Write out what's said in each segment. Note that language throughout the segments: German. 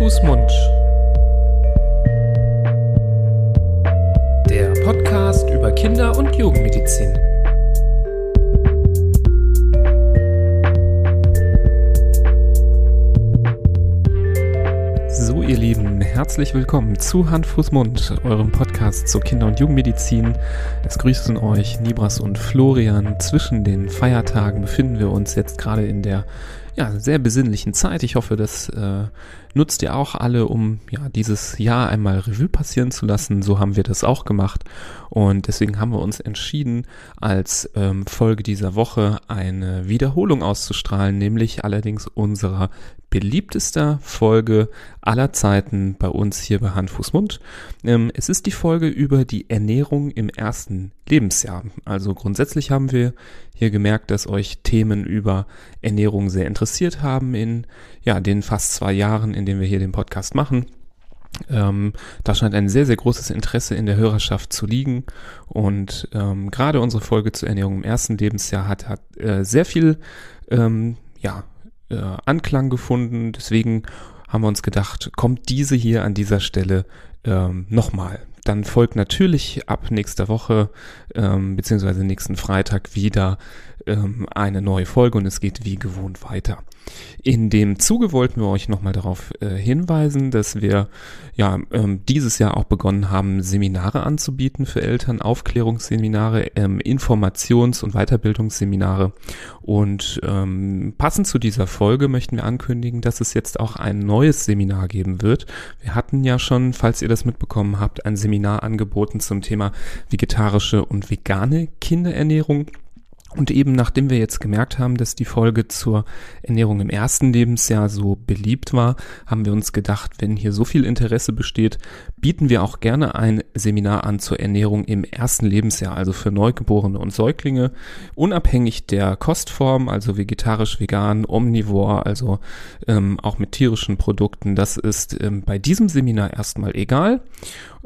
Fuß, Mund. Der Podcast über Kinder- und Jugendmedizin. So, ihr Lieben, herzlich willkommen zu Hand, Fuß, Mund, eurem Podcast zur Kinder- und Jugendmedizin. Es grüßen euch Nibras und Florian. Zwischen den Feiertagen befinden wir uns jetzt gerade in der ja, sehr besinnlichen Zeit. Ich hoffe, das äh, nutzt ihr auch alle, um ja dieses Jahr einmal Revue passieren zu lassen. So haben wir das auch gemacht. Und deswegen haben wir uns entschieden, als ähm, Folge dieser Woche eine Wiederholung auszustrahlen, nämlich allerdings unserer beliebtester Folge aller Zeiten bei uns hier bei Hand, Fuß, Mund. Ähm, es ist die Folge über die Ernährung im ersten Lebensjahr. Also grundsätzlich haben wir hier gemerkt, dass euch Themen über Ernährung sehr interessiert haben in ja, den fast zwei Jahren, in denen wir hier den Podcast machen. Ähm, da scheint ein sehr, sehr großes Interesse in der Hörerschaft zu liegen. Und ähm, gerade unsere Folge zur Ernährung im ersten Lebensjahr hat, hat äh, sehr viel ähm, ja, äh, Anklang gefunden. Deswegen haben wir uns gedacht, kommt diese hier an dieser Stelle ähm, nochmal. Dann folgt natürlich ab nächster Woche ähm, beziehungsweise nächsten Freitag wieder ähm, eine neue Folge und es geht wie gewohnt weiter. In dem Zuge wollten wir euch nochmal darauf äh, hinweisen, dass wir ja ähm, dieses Jahr auch begonnen haben, Seminare anzubieten für Eltern, Aufklärungsseminare, ähm, Informations- und Weiterbildungsseminare. Und ähm, passend zu dieser Folge möchten wir ankündigen, dass es jetzt auch ein neues Seminar geben wird. Wir hatten ja schon, falls ihr das mitbekommen habt, ein Seminar angeboten zum Thema vegetarische und vegane Kinderernährung. Und eben nachdem wir jetzt gemerkt haben, dass die Folge zur Ernährung im ersten Lebensjahr so beliebt war, haben wir uns gedacht, wenn hier so viel Interesse besteht, bieten wir auch gerne ein Seminar an zur Ernährung im ersten Lebensjahr, also für Neugeborene und Säuglinge, unabhängig der Kostform, also vegetarisch, vegan, omnivor, also ähm, auch mit tierischen Produkten. Das ist ähm, bei diesem Seminar erstmal egal.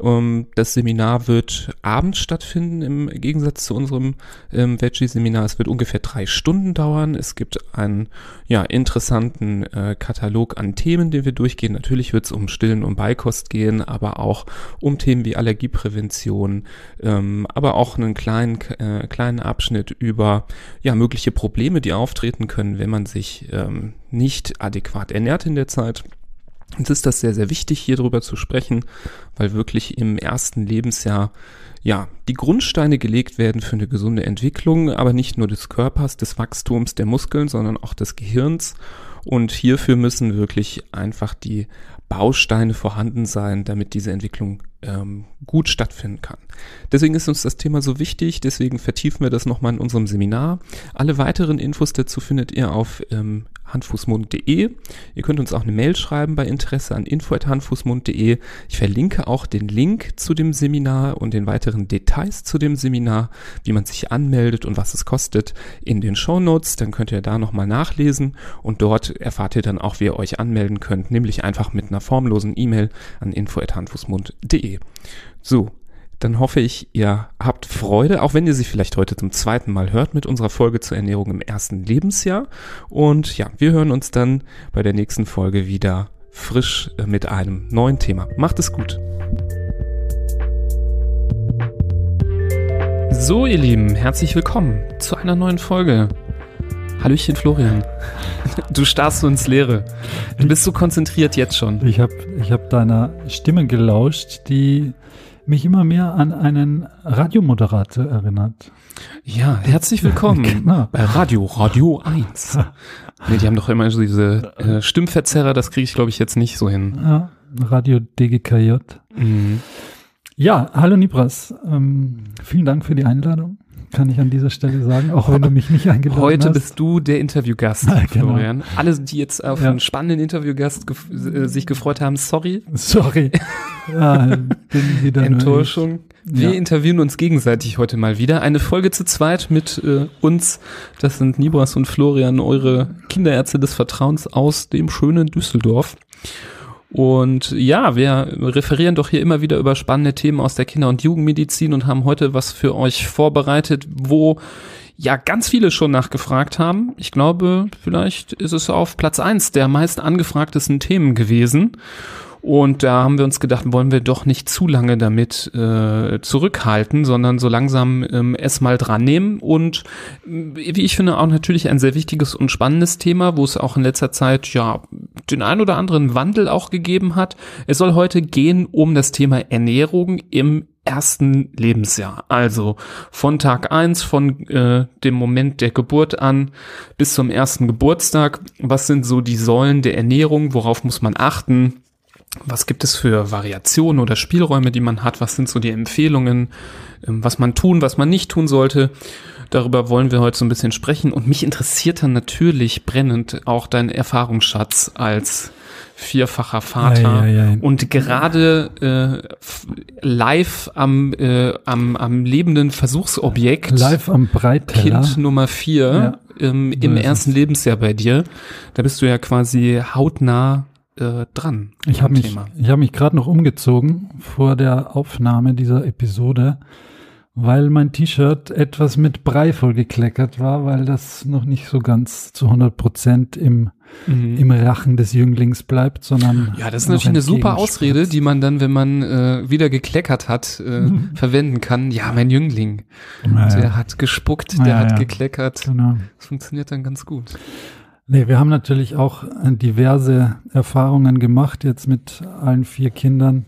Ähm, das Seminar wird abends stattfinden im Gegensatz zu unserem ähm, Veggie-Seminar. Es wird ungefähr drei Stunden dauern. Es gibt einen ja, interessanten äh, Katalog an Themen, den wir durchgehen. Natürlich wird es um Stillen und Beikost gehen, aber auch um Themen wie Allergieprävention, ähm, aber auch einen kleinen, äh, kleinen Abschnitt über ja, mögliche Probleme, die auftreten können, wenn man sich ähm, nicht adäquat ernährt in der Zeit. Uns ist das sehr, sehr wichtig, hier drüber zu sprechen, weil wirklich im ersten Lebensjahr ja, die Grundsteine gelegt werden für eine gesunde Entwicklung, aber nicht nur des Körpers, des Wachstums der Muskeln, sondern auch des Gehirns. Und hierfür müssen wirklich einfach die Bausteine vorhanden sein, damit diese Entwicklung ähm, gut stattfinden kann. Deswegen ist uns das Thema so wichtig, deswegen vertiefen wir das nochmal in unserem Seminar. Alle weiteren Infos dazu findet ihr auf ähm, handfußmund.de. Ihr könnt uns auch eine Mail schreiben bei Interesse an info.handfußmund.de. Ich verlinke auch den Link zu dem Seminar und den weiteren Details zu dem Seminar, wie man sich anmeldet und was es kostet, in den Show Notes. Dann könnt ihr da nochmal nachlesen und dort erfahrt ihr dann auch, wie ihr euch anmelden könnt, nämlich einfach mit einer formlosen E-Mail an info.handfußmund.de. So, dann hoffe ich, ihr habt Freude, auch wenn ihr sie vielleicht heute zum zweiten Mal hört mit unserer Folge zur Ernährung im ersten Lebensjahr. Und ja, wir hören uns dann bei der nächsten Folge wieder frisch äh, mit einem neuen Thema. Macht es gut. So, ihr Lieben, herzlich willkommen zu einer neuen Folge. Hallöchen, Florian. Du starrst so ins Leere. Du bist so konzentriert jetzt schon. Ich habe ich hab deiner Stimme gelauscht, die mich immer mehr an einen Radiomoderator erinnert. Ja, herzlich willkommen genau. bei Radio, Radio 1. nee, die haben doch immer so diese äh, Stimmverzerrer, das kriege ich glaube ich jetzt nicht so hin. Ja, Radio DGKJ. Mhm. Ja, hallo Nibras. Ähm, vielen Dank für die Einladung kann ich an dieser Stelle sagen, auch wenn du mich nicht eingeladen Heute hast. Heute bist du der Interviewgast, ja, genau. Florian. Alle, die jetzt auf ja. einen spannenden Interviewgast gef äh, sich gefreut haben, sorry. Sorry. ja, Enttäuschung. Wir ja. interviewen uns gegenseitig heute mal wieder. Eine Folge zu zweit mit äh, uns. Das sind Nibras und Florian, eure Kinderärzte des Vertrauens aus dem schönen Düsseldorf. Und ja, wir referieren doch hier immer wieder über spannende Themen aus der Kinder- und Jugendmedizin und haben heute was für euch vorbereitet, wo ja ganz viele schon nachgefragt haben. Ich glaube, vielleicht ist es auf Platz eins der meist angefragtesten Themen gewesen. Und da haben wir uns gedacht, wollen wir doch nicht zu lange damit äh, zurückhalten, sondern so langsam ähm, es mal dran nehmen. Und äh, wie ich finde, auch natürlich ein sehr wichtiges und spannendes Thema, wo es auch in letzter Zeit ja den ein oder anderen Wandel auch gegeben hat. Es soll heute gehen um das Thema Ernährung im ersten Lebensjahr. Also von Tag eins, von äh, dem Moment der Geburt an bis zum ersten Geburtstag. Was sind so die Säulen der Ernährung? Worauf muss man achten? Was gibt es für Variationen oder Spielräume, die man hat? Was sind so die Empfehlungen, ähm, was man tun, was man nicht tun sollte? Darüber wollen wir heute so ein bisschen sprechen. Und mich interessiert dann natürlich brennend auch dein Erfahrungsschatz als vierfacher Vater ja, ja, ja. und gerade äh, live am, äh, am, am lebenden Versuchsobjekt. Live am Breitteller. Kind Nummer vier ähm, im ersten Lebensjahr bei dir. Da bist du ja quasi hautnah äh, dran. Ich habe mich, ich hab mich gerade noch umgezogen vor der Aufnahme dieser Episode, weil mein T-Shirt etwas mit Brei vollgekleckert war, weil das noch nicht so ganz zu 100 Prozent im, mhm. im Rachen des Jünglings bleibt, sondern. Ja, das ist natürlich eine super Ausrede, die man dann, wenn man äh, wieder gekleckert hat, äh, mhm. verwenden kann. Ja, mein Jüngling. Naja. Der hat gespuckt, der naja, hat gekleckert. Genau. Das funktioniert dann ganz gut. Nee, wir haben natürlich auch äh, diverse Erfahrungen gemacht, jetzt mit allen vier Kindern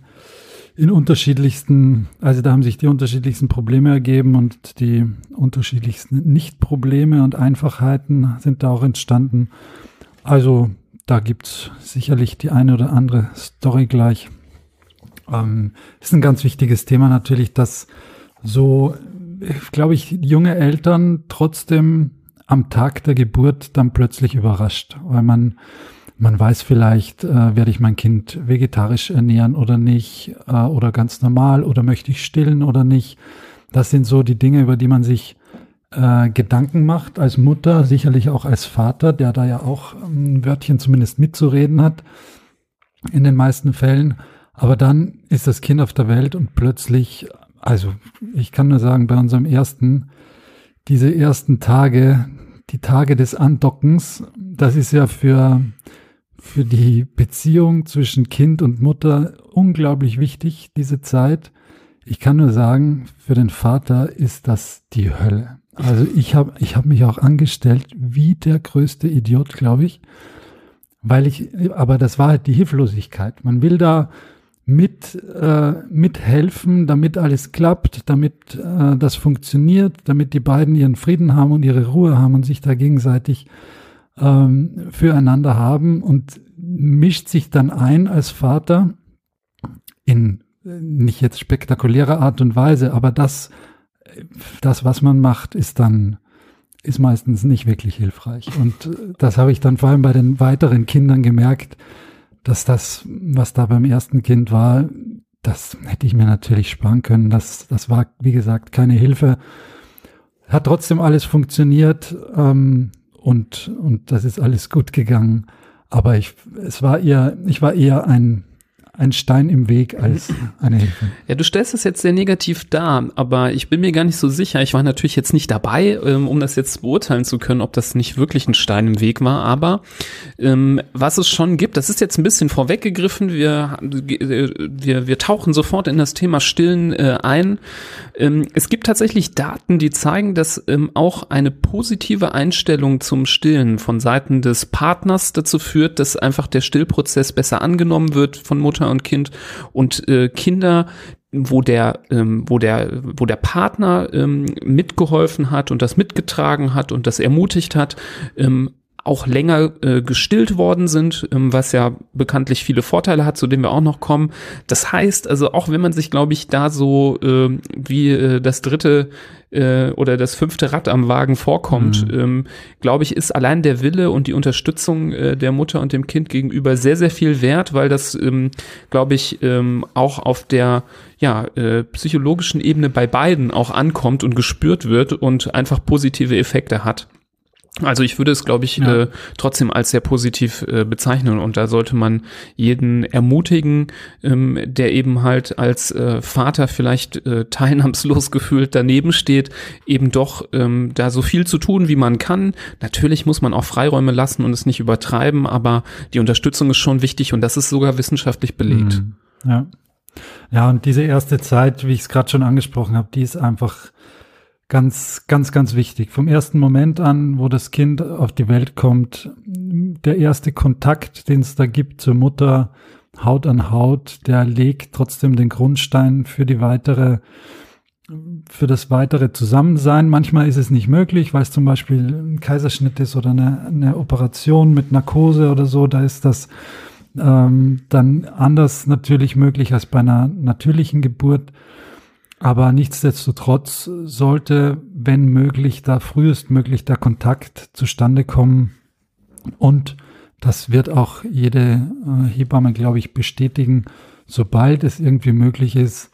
in unterschiedlichsten, also da haben sich die unterschiedlichsten Probleme ergeben und die unterschiedlichsten Nicht-Probleme und Einfachheiten sind da auch entstanden. Also da gibt's sicherlich die eine oder andere Story gleich. Ähm, ist ein ganz wichtiges Thema natürlich, dass so, glaube ich, junge Eltern trotzdem am Tag der Geburt dann plötzlich überrascht, weil man man weiß vielleicht, äh, werde ich mein Kind vegetarisch ernähren oder nicht, äh, oder ganz normal, oder möchte ich stillen oder nicht. Das sind so die Dinge, über die man sich äh, Gedanken macht als Mutter, sicherlich auch als Vater, der da ja auch ein Wörtchen zumindest mitzureden hat, in den meisten Fällen. Aber dann ist das Kind auf der Welt und plötzlich, also ich kann nur sagen, bei unserem ersten, diese ersten Tage, die Tage des Andockens, das ist ja für, für die Beziehung zwischen Kind und Mutter unglaublich wichtig, diese Zeit. Ich kann nur sagen, für den Vater ist das die Hölle. Also ich habe ich hab mich auch angestellt wie der größte Idiot, glaube ich, weil ich, aber das war halt die Hilflosigkeit. Man will da mit äh, mithelfen, damit alles klappt, damit äh, das funktioniert, damit die beiden ihren Frieden haben und ihre Ruhe haben und sich da gegenseitig ähm, füreinander haben und mischt sich dann ein als Vater in nicht jetzt spektakulärer Art und Weise, aber das, das, was man macht, ist dann ist meistens nicht wirklich hilfreich. Und das habe ich dann vor allem bei den weiteren Kindern gemerkt, dass das, was da beim ersten Kind war, das hätte ich mir natürlich sparen können. Das, das war, wie gesagt, keine Hilfe. Hat trotzdem alles funktioniert ähm, und, und das ist alles gut gegangen. Aber ich, es war eher, ich war eher ein ein Stein im Weg als eine Hilfe. Ja, du stellst es jetzt sehr negativ dar, aber ich bin mir gar nicht so sicher. Ich war natürlich jetzt nicht dabei, ähm, um das jetzt beurteilen zu können, ob das nicht wirklich ein Stein im Weg war. Aber ähm, was es schon gibt, das ist jetzt ein bisschen vorweggegriffen. Wir, wir, wir tauchen sofort in das Thema Stillen äh, ein. Ähm, es gibt tatsächlich Daten, die zeigen, dass ähm, auch eine positive Einstellung zum Stillen von Seiten des Partners dazu führt, dass einfach der Stillprozess besser angenommen wird von Mutter Mutter und Kind. Und äh, Kinder, wo der, ähm, wo der, wo der Partner ähm, mitgeholfen hat und das mitgetragen hat und das ermutigt hat, ähm, auch länger äh, gestillt worden sind, ähm, was ja bekanntlich viele Vorteile hat, zu denen wir auch noch kommen. Das heißt, also auch wenn man sich, glaube ich, da so äh, wie äh, das dritte äh, oder das fünfte Rad am Wagen vorkommt, mhm. ähm, glaube ich, ist allein der Wille und die Unterstützung äh, der Mutter und dem Kind gegenüber sehr, sehr viel wert, weil das, ähm, glaube ich, ähm, auch auf der ja, äh, psychologischen Ebene bei beiden auch ankommt und gespürt wird und einfach positive Effekte hat. Also ich würde es, glaube ich, ja. äh, trotzdem als sehr positiv äh, bezeichnen und da sollte man jeden ermutigen, ähm, der eben halt als äh, Vater vielleicht äh, teilnahmslos gefühlt daneben steht, eben doch ähm, da so viel zu tun, wie man kann. Natürlich muss man auch Freiräume lassen und es nicht übertreiben, aber die Unterstützung ist schon wichtig und das ist sogar wissenschaftlich belegt. Mhm. Ja. Ja, und diese erste Zeit, wie ich es gerade schon angesprochen habe, die ist einfach Ganz, ganz, ganz wichtig. Vom ersten Moment an, wo das Kind auf die Welt kommt, der erste Kontakt, den es da gibt zur Mutter, Haut an Haut, der legt trotzdem den Grundstein für die weitere, für das weitere Zusammensein. Manchmal ist es nicht möglich, weil es zum Beispiel ein Kaiserschnitt ist oder eine, eine Operation mit Narkose oder so. Da ist das ähm, dann anders natürlich möglich als bei einer natürlichen Geburt. Aber nichtsdestotrotz sollte, wenn möglich, da frühestmöglich der Kontakt zustande kommen. Und das wird auch jede äh, Hebamme, glaube ich, bestätigen, sobald es irgendwie möglich ist,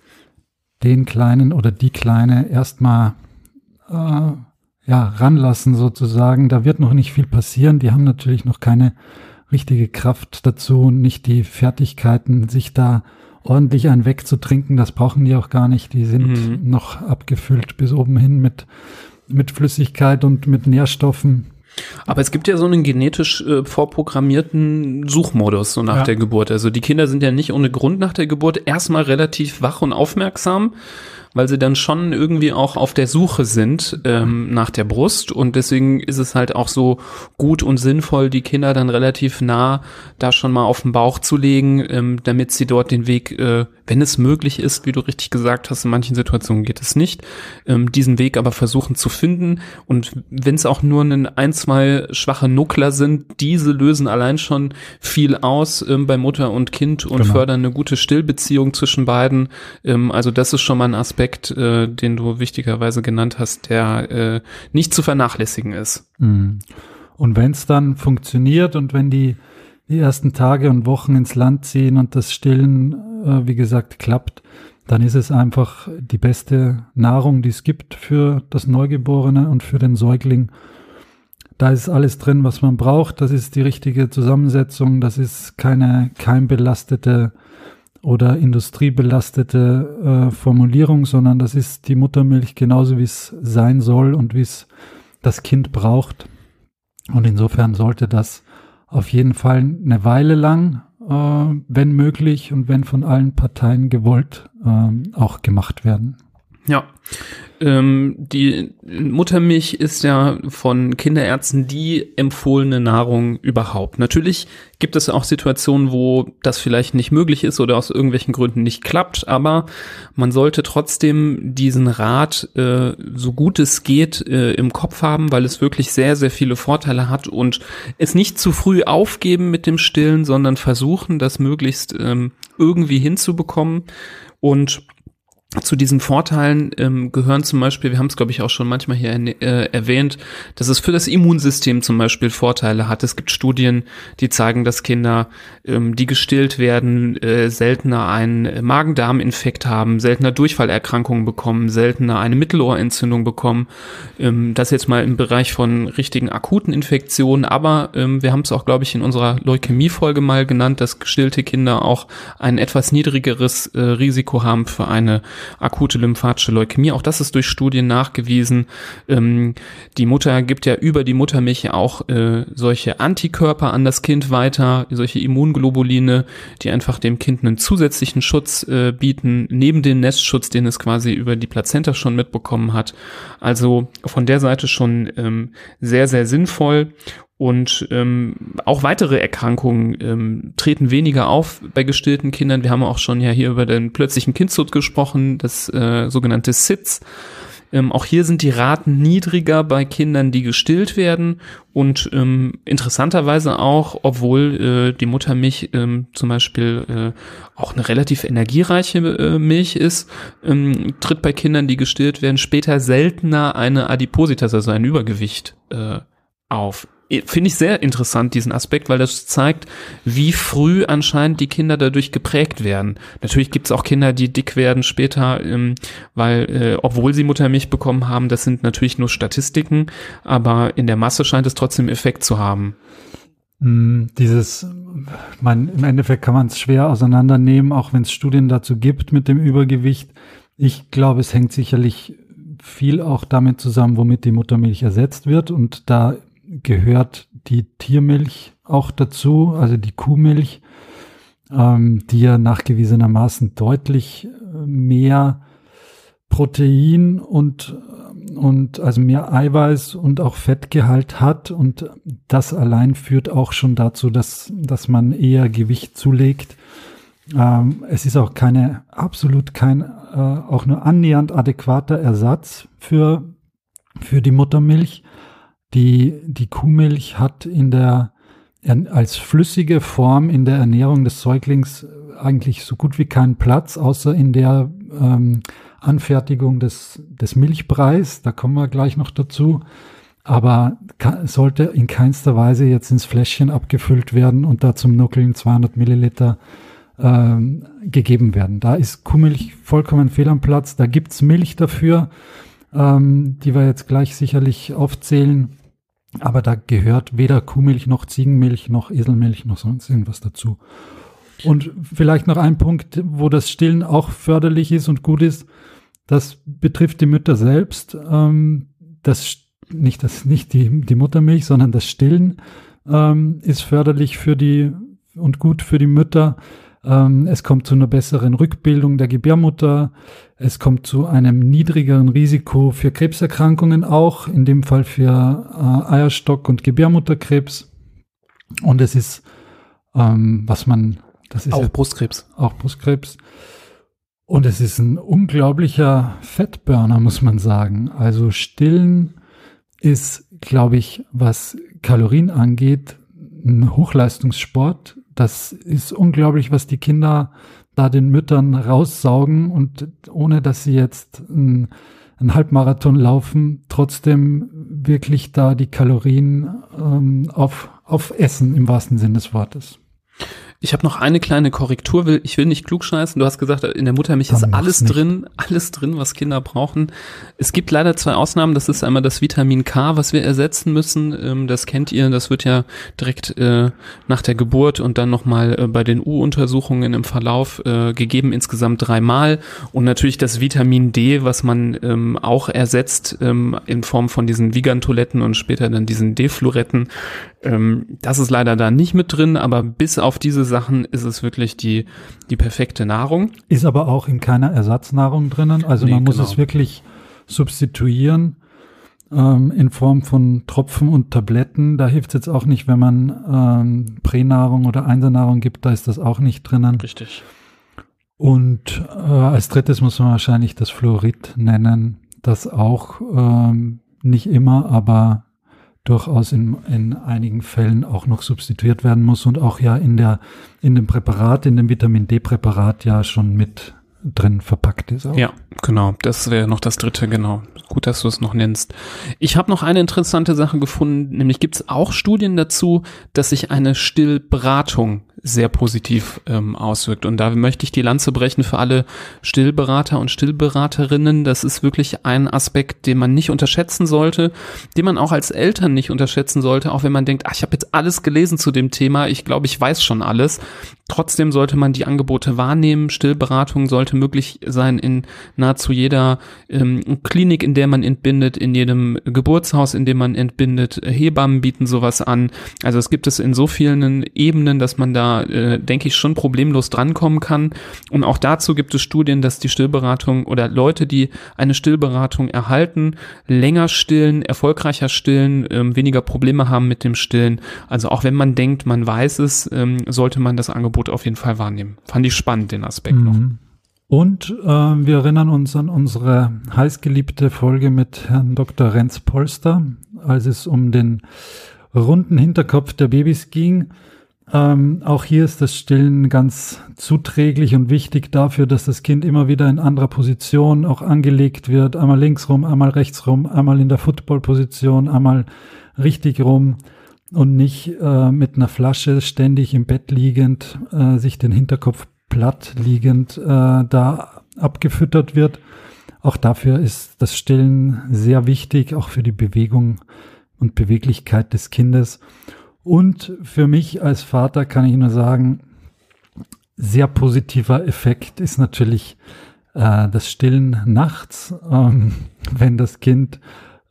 den Kleinen oder die Kleine erstmal äh, ja, ranlassen sozusagen. Da wird noch nicht viel passieren. Die haben natürlich noch keine richtige Kraft dazu, nicht die Fertigkeiten, sich da ordentlich einen wegzutrinken, das brauchen die auch gar nicht. Die sind mhm. noch abgefüllt bis oben hin mit, mit Flüssigkeit und mit Nährstoffen. Aber es gibt ja so einen genetisch äh, vorprogrammierten Suchmodus so nach ja. der Geburt. Also die Kinder sind ja nicht ohne Grund nach der Geburt erstmal relativ wach und aufmerksam weil sie dann schon irgendwie auch auf der Suche sind ähm, nach der Brust und deswegen ist es halt auch so gut und sinnvoll, die Kinder dann relativ nah da schon mal auf den Bauch zu legen, ähm, damit sie dort den Weg, äh, wenn es möglich ist, wie du richtig gesagt hast, in manchen Situationen geht es nicht, ähm, diesen Weg aber versuchen zu finden und wenn es auch nur ein, ein, zwei schwache Nuckler sind, diese lösen allein schon viel aus ähm, bei Mutter und Kind und genau. fördern eine gute Stillbeziehung zwischen beiden. Ähm, also das ist schon mal ein Aspekt, Aspekt, äh, den du wichtigerweise genannt hast, der äh, nicht zu vernachlässigen ist. Mhm. Und wenn es dann funktioniert und wenn die, die ersten Tage und Wochen ins Land ziehen und das Stillen, äh, wie gesagt, klappt, dann ist es einfach die beste Nahrung, die es gibt für das Neugeborene und für den Säugling. Da ist alles drin, was man braucht. Das ist die richtige Zusammensetzung. Das ist keine keimbelastete oder industriebelastete äh, Formulierung, sondern das ist die Muttermilch genauso, wie es sein soll und wie es das Kind braucht. Und insofern sollte das auf jeden Fall eine Weile lang, äh, wenn möglich und wenn von allen Parteien gewollt, äh, auch gemacht werden. Ja, ähm, die Muttermilch ist ja von Kinderärzten die empfohlene Nahrung überhaupt. Natürlich gibt es auch Situationen, wo das vielleicht nicht möglich ist oder aus irgendwelchen Gründen nicht klappt, aber man sollte trotzdem diesen Rat äh, so gut es geht äh, im Kopf haben, weil es wirklich sehr, sehr viele Vorteile hat und es nicht zu früh aufgeben mit dem Stillen, sondern versuchen, das möglichst ähm, irgendwie hinzubekommen und zu diesen Vorteilen ähm, gehören zum Beispiel, wir haben es glaube ich auch schon manchmal hier äh, erwähnt, dass es für das Immunsystem zum Beispiel Vorteile hat. Es gibt Studien, die zeigen, dass Kinder, ähm, die gestillt werden, äh, seltener einen Magen-Darm-Infekt haben, seltener Durchfallerkrankungen bekommen, seltener eine Mittelohrentzündung bekommen. Ähm, das jetzt mal im Bereich von richtigen akuten Infektionen, aber ähm, wir haben es auch glaube ich in unserer Leukämie-Folge mal genannt, dass gestillte Kinder auch ein etwas niedrigeres äh, Risiko haben für eine akute lymphatische Leukämie. Auch das ist durch Studien nachgewiesen. Ähm, die Mutter gibt ja über die Muttermilch auch äh, solche Antikörper an das Kind weiter, solche Immunglobuline, die einfach dem Kind einen zusätzlichen Schutz äh, bieten, neben den Nestschutz, den es quasi über die Plazenta schon mitbekommen hat. Also von der Seite schon ähm, sehr, sehr sinnvoll. Und ähm, auch weitere Erkrankungen ähm, treten weniger auf bei gestillten Kindern. Wir haben auch schon ja hier über den plötzlichen Kindstod gesprochen, das äh, sogenannte SIDS. Ähm, auch hier sind die Raten niedriger bei Kindern, die gestillt werden. Und ähm, interessanterweise auch, obwohl äh, die Muttermilch ähm, zum Beispiel äh, auch eine relativ energiereiche äh, Milch ist, ähm, tritt bei Kindern, die gestillt werden, später seltener eine Adipositas, also ein Übergewicht, äh, auf. Finde ich sehr interessant, diesen Aspekt, weil das zeigt, wie früh anscheinend die Kinder dadurch geprägt werden. Natürlich gibt es auch Kinder, die dick werden später, ähm, weil, äh, obwohl sie Muttermilch bekommen haben, das sind natürlich nur Statistiken, aber in der Masse scheint es trotzdem Effekt zu haben. Mm, dieses, man, im Endeffekt kann man es schwer auseinandernehmen, auch wenn es Studien dazu gibt mit dem Übergewicht. Ich glaube, es hängt sicherlich viel auch damit zusammen, womit die Muttermilch ersetzt wird. Und da gehört die Tiermilch auch dazu, also die Kuhmilch, ähm, die ja nachgewiesenermaßen deutlich äh, mehr Protein und, und also mehr Eiweiß und auch Fettgehalt hat. Und das allein führt auch schon dazu, dass, dass man eher Gewicht zulegt. Ähm, es ist auch keine, absolut kein, äh, auch nur annähernd adäquater Ersatz für, für die Muttermilch. Die, die Kuhmilch hat in der, als flüssige Form in der Ernährung des Säuglings eigentlich so gut wie keinen Platz, außer in der ähm, Anfertigung des, des Milchbreis. Da kommen wir gleich noch dazu. Aber sollte in keinster Weise jetzt ins Fläschchen abgefüllt werden und da zum Nuckeln 200 Milliliter ähm, gegeben werden. Da ist Kuhmilch vollkommen fehl am Platz. Da gibt's Milch dafür, ähm, die wir jetzt gleich sicherlich aufzählen. Aber da gehört weder Kuhmilch noch Ziegenmilch noch Eselmilch noch sonst irgendwas dazu. Und vielleicht noch ein Punkt, wo das Stillen auch förderlich ist und gut ist. Das betrifft die Mütter selbst. Ähm, das nicht das nicht die die Muttermilch, sondern das Stillen ähm, ist förderlich für die und gut für die Mütter. Ähm, es kommt zu einer besseren Rückbildung der Gebärmutter. Es kommt zu einem niedrigeren Risiko für Krebserkrankungen auch, in dem Fall für äh, Eierstock- und Gebärmutterkrebs. Und es ist, ähm, was man, das ist auch ja, Brustkrebs. Auch Brustkrebs. Und es ist ein unglaublicher Fettburner, muss man sagen. Also Stillen ist, glaube ich, was Kalorien angeht, ein Hochleistungssport das ist unglaublich, was die Kinder da den Müttern raussaugen und ohne dass sie jetzt einen, einen Halbmarathon laufen, trotzdem wirklich da die Kalorien ähm, auf, auf Essen im wahrsten Sinne des Wortes. Ich habe noch eine kleine Korrektur. Will, ich will nicht klugscheißen. Du hast gesagt, in der Muttermilch Dann ist alles nicht. drin, alles drin, was Kinder brauchen. Es gibt leider zwei Ausnahmen. Das ist einmal das Vitamin K, was wir ersetzen müssen. Ähm, das kennt ihr. Das wird ja direkt äh, nach der Geburt und dann nochmal äh, bei den U-Untersuchungen im Verlauf äh, gegeben, insgesamt dreimal. Und natürlich das Vitamin D, was man ähm, auch ersetzt ähm, in Form von diesen Vigantoletten und später dann diesen D-Fluoretten. Ähm, das ist leider da nicht mit drin, aber bis auf diese Sachen ist es wirklich die, die perfekte Nahrung. Ist aber auch in keiner Ersatznahrung drinnen. Also nee, man muss genau. es wirklich substituieren ähm, in Form von Tropfen und Tabletten. Da hilft es jetzt auch nicht, wenn man ähm, Pränahrung oder Einsernahrung gibt, da ist das auch nicht drinnen. Richtig. Und äh, als drittes muss man wahrscheinlich das Fluorid nennen, das auch ähm, nicht immer, aber durchaus in, in einigen Fällen auch noch substituiert werden muss und auch ja in der, in dem Präparat, in dem Vitamin D-Präparat ja schon mit drin verpackt ist. Auch. Ja, genau. Das wäre noch das dritte, genau. Gut, dass du es noch nennst. Ich habe noch eine interessante Sache gefunden, nämlich gibt es auch Studien dazu, dass sich eine Stillberatung sehr positiv ähm, auswirkt. Und da möchte ich die Lanze brechen für alle Stillberater und Stillberaterinnen. Das ist wirklich ein Aspekt, den man nicht unterschätzen sollte, den man auch als Eltern nicht unterschätzen sollte, auch wenn man denkt, ach, ich habe jetzt alles gelesen zu dem Thema, ich glaube, ich weiß schon alles. Trotzdem sollte man die Angebote wahrnehmen. Stillberatung sollte möglich sein in nahezu jeder ähm, Klinik, in der man entbindet, in jedem Geburtshaus, in dem man entbindet. Hebammen bieten sowas an. Also es gibt es in so vielen Ebenen, dass man da, äh, denke ich, schon problemlos drankommen kann. Und auch dazu gibt es Studien, dass die Stillberatung oder Leute, die eine Stillberatung erhalten, länger stillen, erfolgreicher stillen, ähm, weniger Probleme haben mit dem Stillen. Also auch wenn man denkt, man weiß es, ähm, sollte man das Angebot auf jeden Fall wahrnehmen. Fand ich spannend, den Aspekt mhm. noch. Und äh, wir erinnern uns an unsere heißgeliebte Folge mit Herrn Dr. Renz Polster, als es um den runden Hinterkopf der Babys ging. Ähm, auch hier ist das Stillen ganz zuträglich und wichtig dafür, dass das Kind immer wieder in anderer Position auch angelegt wird. Einmal links rum, einmal rechts rum, einmal in der Footballposition, einmal richtig rum und nicht äh, mit einer Flasche ständig im Bett liegend, äh, sich den Hinterkopf platt liegend äh, da abgefüttert wird. Auch dafür ist das Stillen sehr wichtig, auch für die Bewegung und Beweglichkeit des Kindes. Und für mich als Vater kann ich nur sagen, sehr positiver Effekt ist natürlich äh, das Stillen nachts, ähm, wenn das Kind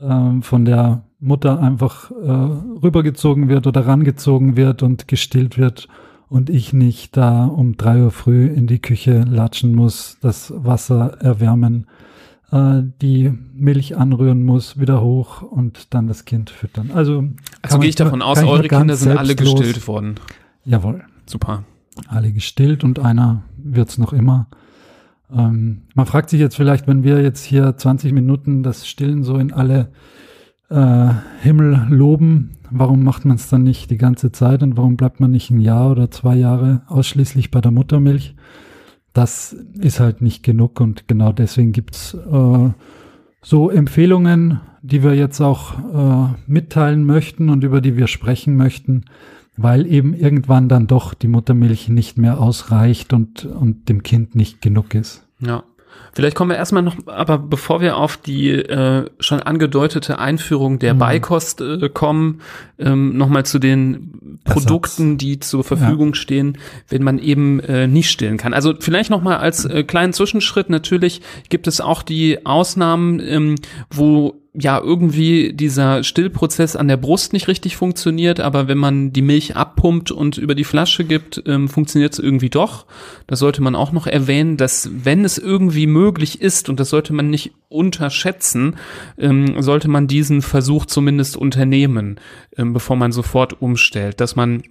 ähm, von der Mutter einfach äh, rübergezogen wird oder rangezogen wird und gestillt wird und ich nicht da um drei Uhr früh in die Küche latschen muss, das Wasser erwärmen, äh, die Milch anrühren muss, wieder hoch und dann das Kind füttern. Also, also gehe ich davon aus, eure Kinder sind alle gestillt worden. Jawohl. Super. Alle gestillt und einer wird's noch immer. Ähm, man fragt sich jetzt vielleicht, wenn wir jetzt hier 20 Minuten das Stillen so in alle äh, Himmel loben, warum macht man es dann nicht die ganze Zeit und warum bleibt man nicht ein Jahr oder zwei Jahre ausschließlich bei der Muttermilch? Das ist halt nicht genug und genau deswegen gibt's äh, so Empfehlungen, die wir jetzt auch äh, mitteilen möchten und über die wir sprechen möchten, weil eben irgendwann dann doch die Muttermilch nicht mehr ausreicht und, und dem Kind nicht genug ist. Ja. Vielleicht kommen wir erstmal noch, aber bevor wir auf die äh, schon angedeutete Einführung der mhm. Beikost äh, kommen, ähm, nochmal zu den Produkten, die zur Verfügung ja. stehen, wenn man eben äh, nicht stillen kann. Also vielleicht nochmal als äh, kleinen Zwischenschritt, natürlich gibt es auch die Ausnahmen, ähm, wo ja irgendwie dieser Stillprozess an der Brust nicht richtig funktioniert, aber wenn man die Milch abpumpt und über die Flasche gibt, ähm, funktioniert es irgendwie doch. Das sollte man auch noch erwähnen, dass wenn es irgendwie möglich ist, und das sollte man nicht unterschätzen, ähm, sollte man diesen Versuch zumindest unternehmen, ähm, bevor man sofort umstellt, dass man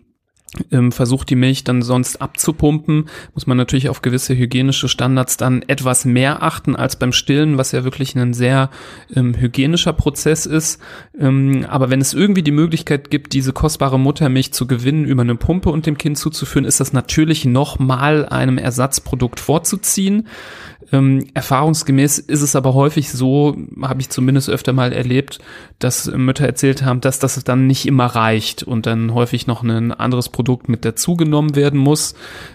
versucht die Milch dann sonst abzupumpen, muss man natürlich auf gewisse hygienische Standards dann etwas mehr achten als beim Stillen, was ja wirklich ein sehr ähm, hygienischer Prozess ist. Ähm, aber wenn es irgendwie die Möglichkeit gibt, diese kostbare Muttermilch zu gewinnen über eine Pumpe und dem Kind zuzuführen, ist das natürlich nochmal einem Ersatzprodukt vorzuziehen. Ähm, erfahrungsgemäß ist es aber häufig so, habe ich zumindest öfter mal erlebt, dass Mütter erzählt haben, dass das dann nicht immer reicht und dann häufig noch ein anderes Produkt mit dazugenommen werden muss,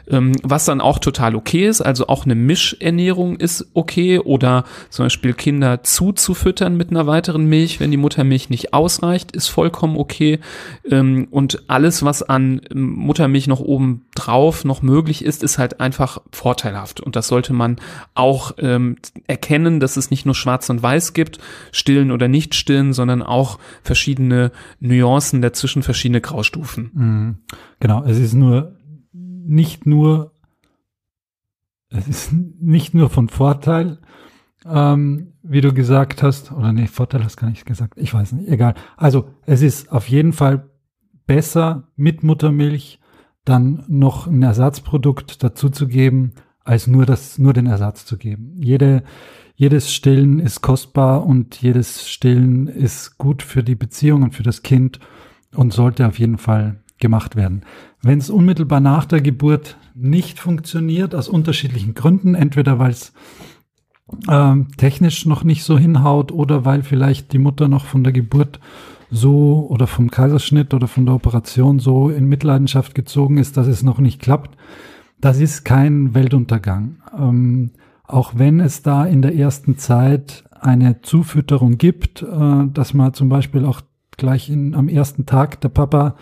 ähm, was dann auch total okay ist. Also auch eine Mischernährung ist okay oder zum Beispiel Kinder zuzufüttern mit einer weiteren Milch, wenn die Muttermilch nicht ausreicht, ist vollkommen okay. Ähm, und alles, was an Muttermilch noch oben drauf noch möglich ist, ist halt einfach vorteilhaft und das sollte man auch ähm, erkennen, dass es nicht nur schwarz und weiß gibt, stillen oder nicht stillen, sondern auch verschiedene Nuancen dazwischen, verschiedene Graustufen. Mhm. Genau, es ist nur nicht nur es ist nicht nur von Vorteil, ähm, wie du gesagt hast, oder nee, Vorteil hast gar nicht gesagt, ich weiß nicht, egal. Also es ist auf jeden Fall besser mit Muttermilch dann noch ein Ersatzprodukt dazuzugeben, als nur das, nur den Ersatz zu geben. Jede, jedes Stillen ist kostbar und jedes Stillen ist gut für die Beziehung und für das Kind und sollte auf jeden Fall gemacht werden. Wenn es unmittelbar nach der Geburt nicht funktioniert, aus unterschiedlichen Gründen, entweder weil es äh, technisch noch nicht so hinhaut oder weil vielleicht die Mutter noch von der Geburt so oder vom Kaiserschnitt oder von der Operation so in Mitleidenschaft gezogen ist, dass es noch nicht klappt, das ist kein Weltuntergang. Ähm, auch wenn es da in der ersten Zeit eine Zufütterung gibt, äh, dass man zum Beispiel auch gleich in, am ersten Tag der Papa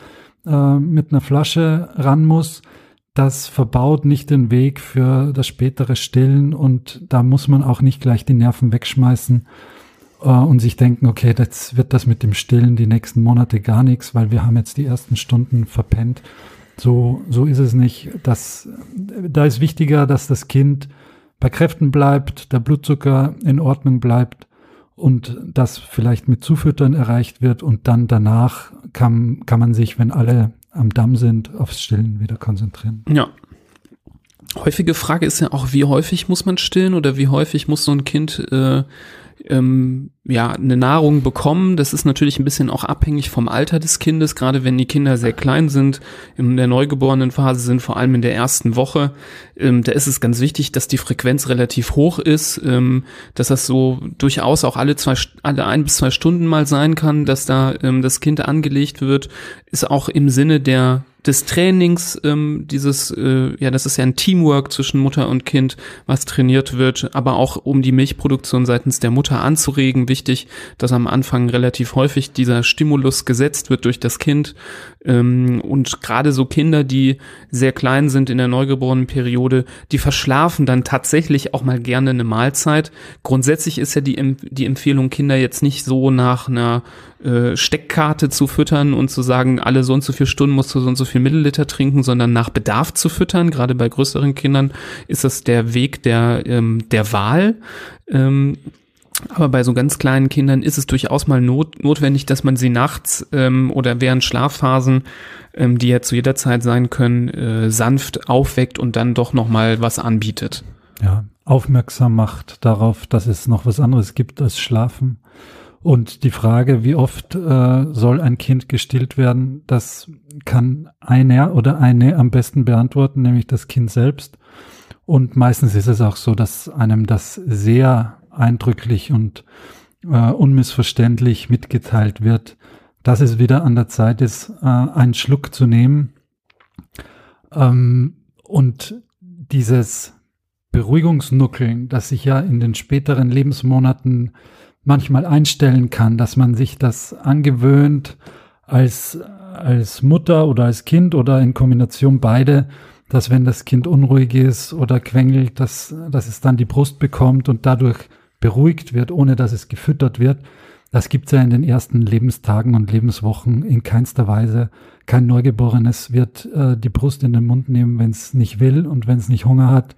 äh, mit einer Flasche ran muss, das verbaut nicht den Weg für das spätere Stillen und da muss man auch nicht gleich die Nerven wegschmeißen äh, und sich denken, okay, jetzt wird das mit dem Stillen die nächsten Monate gar nichts, weil wir haben jetzt die ersten Stunden verpennt. So, so ist es nicht. Das, da ist wichtiger, dass das Kind bei Kräften bleibt, der Blutzucker in Ordnung bleibt und das vielleicht mit Zufüttern erreicht wird und dann danach kann, kann man sich, wenn alle am Damm sind, aufs Stillen wieder konzentrieren. Ja. Häufige Frage ist ja auch, wie häufig muss man stillen oder wie häufig muss so ein Kind äh, ähm, ja eine Nahrung bekommen. Das ist natürlich ein bisschen auch abhängig vom Alter des Kindes, gerade wenn die Kinder sehr klein sind, in der neugeborenen Phase sind, vor allem in der ersten Woche. Ähm, da ist es ganz wichtig, dass die Frequenz relativ hoch ist, ähm, dass das so durchaus auch alle zwei, alle ein bis zwei Stunden mal sein kann, dass da ähm, das Kind angelegt wird, ist auch im Sinne der des Trainings, ähm, dieses, äh, ja, das ist ja ein Teamwork zwischen Mutter und Kind, was trainiert wird, aber auch um die Milchproduktion seitens der Mutter anzuregen, wichtig, dass am Anfang relativ häufig dieser Stimulus gesetzt wird durch das Kind. Ähm, und gerade so Kinder, die sehr klein sind in der neugeborenen Periode, die verschlafen dann tatsächlich auch mal gerne eine Mahlzeit. Grundsätzlich ist ja die, die Empfehlung, Kinder jetzt nicht so nach einer äh, Steckkarte zu füttern und zu sagen, alle so und so viele Stunden musst du so und so viel Milliliter trinken, sondern nach Bedarf zu füttern. Gerade bei größeren Kindern ist das der Weg der, ähm, der Wahl. Ähm, aber bei so ganz kleinen Kindern ist es durchaus mal not, notwendig, dass man sie nachts ähm, oder während Schlafphasen, ähm, die ja zu jeder Zeit sein können, äh, sanft aufweckt und dann doch noch mal was anbietet. Ja, aufmerksam macht darauf, dass es noch was anderes gibt als Schlafen und die Frage, wie oft äh, soll ein Kind gestillt werden, das kann einer oder eine am besten beantworten, nämlich das Kind selbst. Und meistens ist es auch so, dass einem das sehr eindrücklich und äh, unmissverständlich mitgeteilt wird, dass es wieder an der Zeit ist, äh, einen Schluck zu nehmen. Ähm, und dieses Beruhigungsnuckeln, das sich ja in den späteren Lebensmonaten manchmal einstellen kann, dass man sich das angewöhnt als, als Mutter oder als Kind oder in Kombination beide, dass wenn das Kind unruhig ist oder quengelt, dass, dass es dann die Brust bekommt und dadurch beruhigt wird, ohne dass es gefüttert wird. Das gibt's ja in den ersten Lebenstagen und Lebenswochen in keinster Weise. Kein Neugeborenes wird äh, die Brust in den Mund nehmen, wenn es nicht will und wenn es nicht Hunger hat.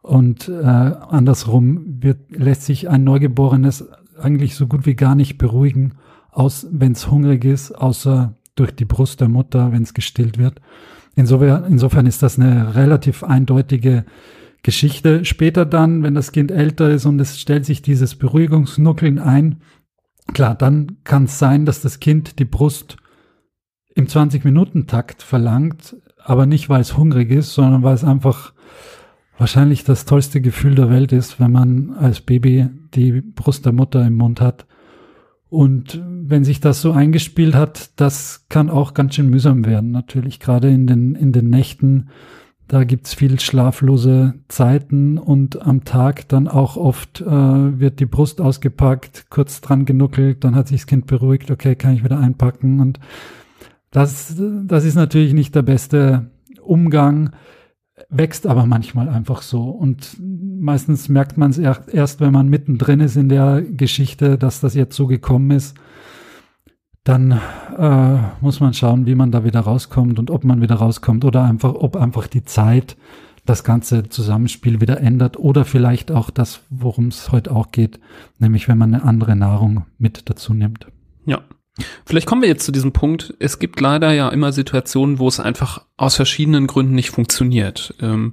Und äh, andersrum wird, lässt sich ein Neugeborenes eigentlich so gut wie gar nicht beruhigen, wenn es hungrig ist, außer durch die Brust der Mutter, wenn es gestillt wird. Insofern, insofern ist das eine relativ eindeutige Geschichte. Später dann, wenn das Kind älter ist und es stellt sich dieses Beruhigungsnuckeln ein, klar, dann kann es sein, dass das Kind die Brust im 20-Minuten-Takt verlangt, aber nicht, weil es hungrig ist, sondern weil es einfach wahrscheinlich das tollste Gefühl der Welt ist, wenn man als Baby die Brust der Mutter im Mund hat. Und wenn sich das so eingespielt hat, das kann auch ganz schön mühsam werden, natürlich, gerade in den, in den Nächten. Da gibt's viel schlaflose Zeiten und am Tag dann auch oft äh, wird die Brust ausgepackt, kurz dran genuckelt, dann hat sich das Kind beruhigt, okay, kann ich wieder einpacken. Und das, das ist natürlich nicht der beste Umgang wächst aber manchmal einfach so. Und meistens merkt man es erst, wenn man mittendrin ist in der Geschichte, dass das jetzt so gekommen ist. Dann äh, muss man schauen, wie man da wieder rauskommt und ob man wieder rauskommt oder einfach, ob einfach die Zeit das ganze Zusammenspiel wieder ändert oder vielleicht auch das, worum es heute auch geht, nämlich wenn man eine andere Nahrung mit dazu nimmt. Ja. Vielleicht kommen wir jetzt zu diesem Punkt. Es gibt leider ja immer Situationen, wo es einfach aus verschiedenen Gründen nicht funktioniert. Ähm,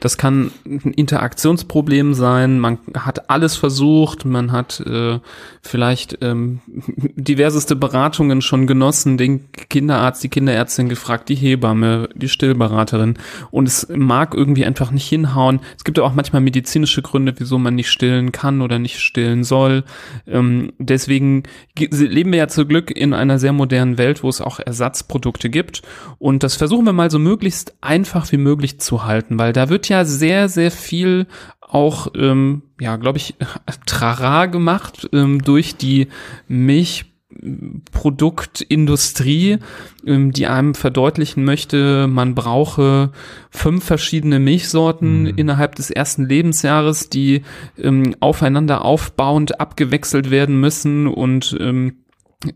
das kann ein Interaktionsproblem sein, man hat alles versucht, man hat äh, vielleicht ähm, diverseste Beratungen schon genossen, den Kinderarzt, die Kinderärztin gefragt, die Hebamme, die Stillberaterin und es mag irgendwie einfach nicht hinhauen. Es gibt ja auch manchmal medizinische Gründe, wieso man nicht stillen kann oder nicht stillen soll. Ähm, deswegen leben wir ja zum Glück in einer sehr modernen Welt, wo es auch Ersatzprodukte gibt und das versuchen wir mal so möglichst einfach wie möglich zu halten, weil da wird ja sehr, sehr viel auch, ähm, ja, glaube ich, trara gemacht ähm, durch die Milchproduktindustrie, ähm, die einem verdeutlichen möchte, man brauche fünf verschiedene Milchsorten mhm. innerhalb des ersten Lebensjahres, die ähm, aufeinander aufbauend abgewechselt werden müssen und ähm,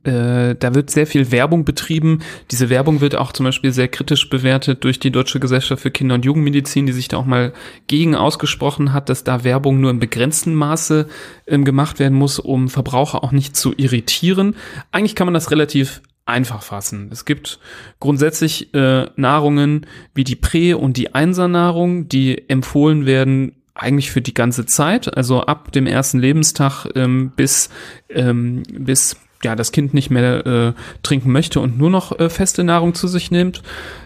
äh, da wird sehr viel Werbung betrieben. Diese Werbung wird auch zum Beispiel sehr kritisch bewertet durch die Deutsche Gesellschaft für Kinder- und Jugendmedizin, die sich da auch mal gegen ausgesprochen hat, dass da Werbung nur im begrenzten Maße ähm, gemacht werden muss, um Verbraucher auch nicht zu irritieren. Eigentlich kann man das relativ einfach fassen. Es gibt grundsätzlich äh, Nahrungen wie die Prä- und die Einsernahrung, die empfohlen werden eigentlich für die ganze Zeit, also ab dem ersten Lebenstag ähm, bis, ähm, bis ja, das Kind nicht mehr äh, trinken möchte und nur noch äh, feste Nahrung zu sich nimmt.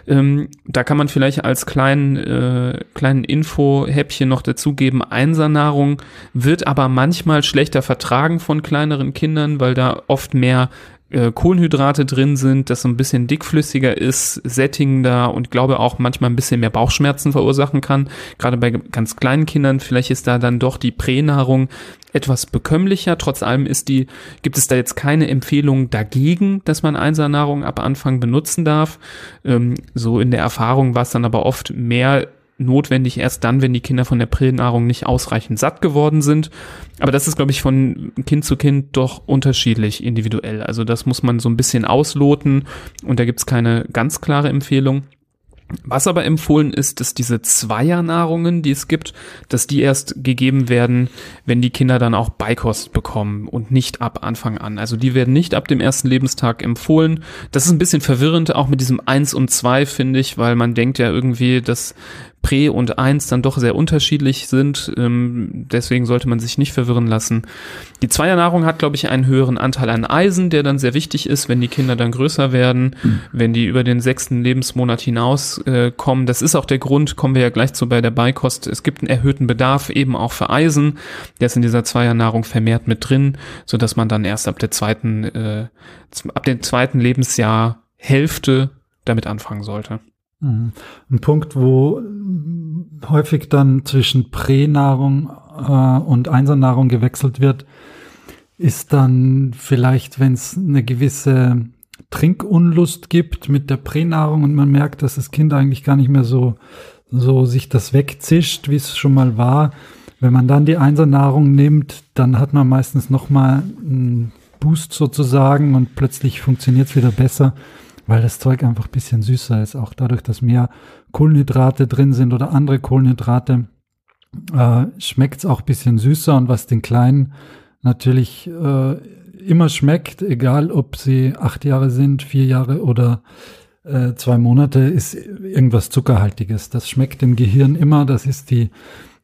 Ähm, da kann man vielleicht als kleinen, äh, kleinen Info-Häppchen noch dazugeben, Einsernahrung wird aber manchmal schlechter vertragen von kleineren Kindern, weil da oft mehr äh, Kohlenhydrate drin sind, das so ein bisschen dickflüssiger ist, sättigender und glaube auch manchmal ein bisschen mehr Bauchschmerzen verursachen kann. Gerade bei ganz kleinen Kindern, vielleicht ist da dann doch die Pränahrung etwas bekömmlicher. Trotz allem ist die, gibt es da jetzt keine Empfehlung dagegen, dass man Einsernahrung ab Anfang benutzen darf. Ähm, so in der Erfahrung war es dann aber oft mehr notwendig erst dann, wenn die Kinder von der Pränahrung nicht ausreichend satt geworden sind. Aber das ist, glaube ich, von Kind zu Kind doch unterschiedlich individuell. Also das muss man so ein bisschen ausloten und da gibt es keine ganz klare Empfehlung. Was aber empfohlen ist, dass diese Zweiernahrungen, die es gibt, dass die erst gegeben werden, wenn die Kinder dann auch Beikost bekommen und nicht ab Anfang an. Also die werden nicht ab dem ersten Lebenstag empfohlen. Das ist ein bisschen verwirrend, auch mit diesem eins und zwei finde ich, weil man denkt ja irgendwie, dass Prä und Eins dann doch sehr unterschiedlich sind. Ähm, deswegen sollte man sich nicht verwirren lassen. Die Zweiernahrung hat, glaube ich, einen höheren Anteil an Eisen, der dann sehr wichtig ist, wenn die Kinder dann größer werden, mhm. wenn die über den sechsten Lebensmonat hinaus äh, kommen. Das ist auch der Grund, kommen wir ja gleich zu bei der Beikost. Es gibt einen erhöhten Bedarf eben auch für Eisen. Der ist in dieser Zweiernahrung vermehrt mit drin, so dass man dann erst ab der zweiten, äh, ab dem zweiten Lebensjahr Hälfte damit anfangen sollte. Mhm. Ein Punkt, wo häufig dann zwischen Pränahrung äh, und Einsernahrung gewechselt wird, ist dann vielleicht, wenn es eine gewisse Trinkunlust gibt mit der Pränahrung und man merkt, dass das Kind eigentlich gar nicht mehr so, so sich das wegzischt, wie es schon mal war. Wenn man dann die Einsernahrung nimmt, dann hat man meistens nochmal einen Boost sozusagen und plötzlich funktioniert es wieder besser weil das Zeug einfach ein bisschen süßer ist. Auch dadurch, dass mehr Kohlenhydrate drin sind oder andere Kohlenhydrate, äh, schmeckt es auch ein bisschen süßer. Und was den Kleinen natürlich äh, immer schmeckt, egal ob sie acht Jahre sind, vier Jahre oder äh, zwei Monate, ist irgendwas Zuckerhaltiges. Das schmeckt dem Gehirn immer. Das ist die,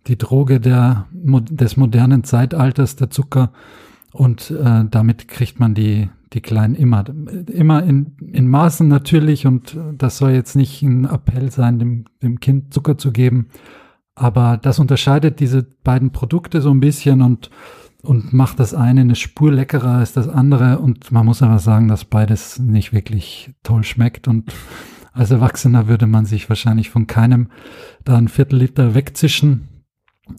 die Droge der, des modernen Zeitalters, der Zucker. Und äh, damit kriegt man die, die Kleinen immer, immer in, in Maßen natürlich und das soll jetzt nicht ein Appell sein, dem, dem Kind Zucker zu geben, aber das unterscheidet diese beiden Produkte so ein bisschen und, und macht das eine eine Spur leckerer als das andere. Und man muss aber sagen, dass beides nicht wirklich toll schmeckt. Und als Erwachsener würde man sich wahrscheinlich von keinem da ein Viertel Liter wegzischen.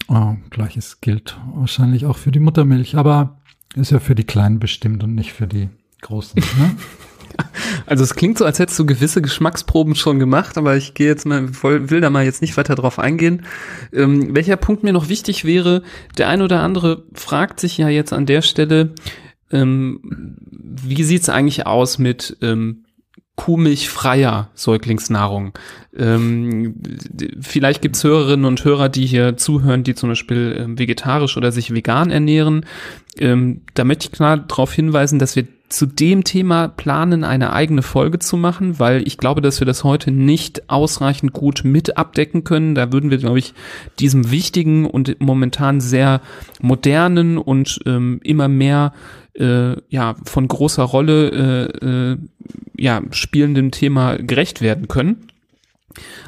Oh, Gleiches gilt wahrscheinlich auch für die Muttermilch, aber ist ja für die Kleinen bestimmt und nicht für die großen. Ne? Also es klingt so, als hättest du gewisse Geschmacksproben schon gemacht, aber ich gehe jetzt mal, will da mal jetzt nicht weiter drauf eingehen. Ähm, welcher Punkt mir noch wichtig wäre, der ein oder andere fragt sich ja jetzt an der Stelle, ähm, wie sieht's eigentlich aus mit ähm, kuhmilchfreier Säuglingsnahrung. Ähm, vielleicht gibt's Hörerinnen und Hörer, die hier zuhören, die zum Beispiel ähm, vegetarisch oder sich vegan ernähren. Ähm, da möchte ich klar darauf hinweisen, dass wir zu dem Thema planen, eine eigene Folge zu machen, weil ich glaube, dass wir das heute nicht ausreichend gut mit abdecken können. Da würden wir, glaube ich, diesem wichtigen und momentan sehr modernen und ähm, immer mehr äh, ja von großer Rolle äh, äh, ja spielenden Thema gerecht werden können.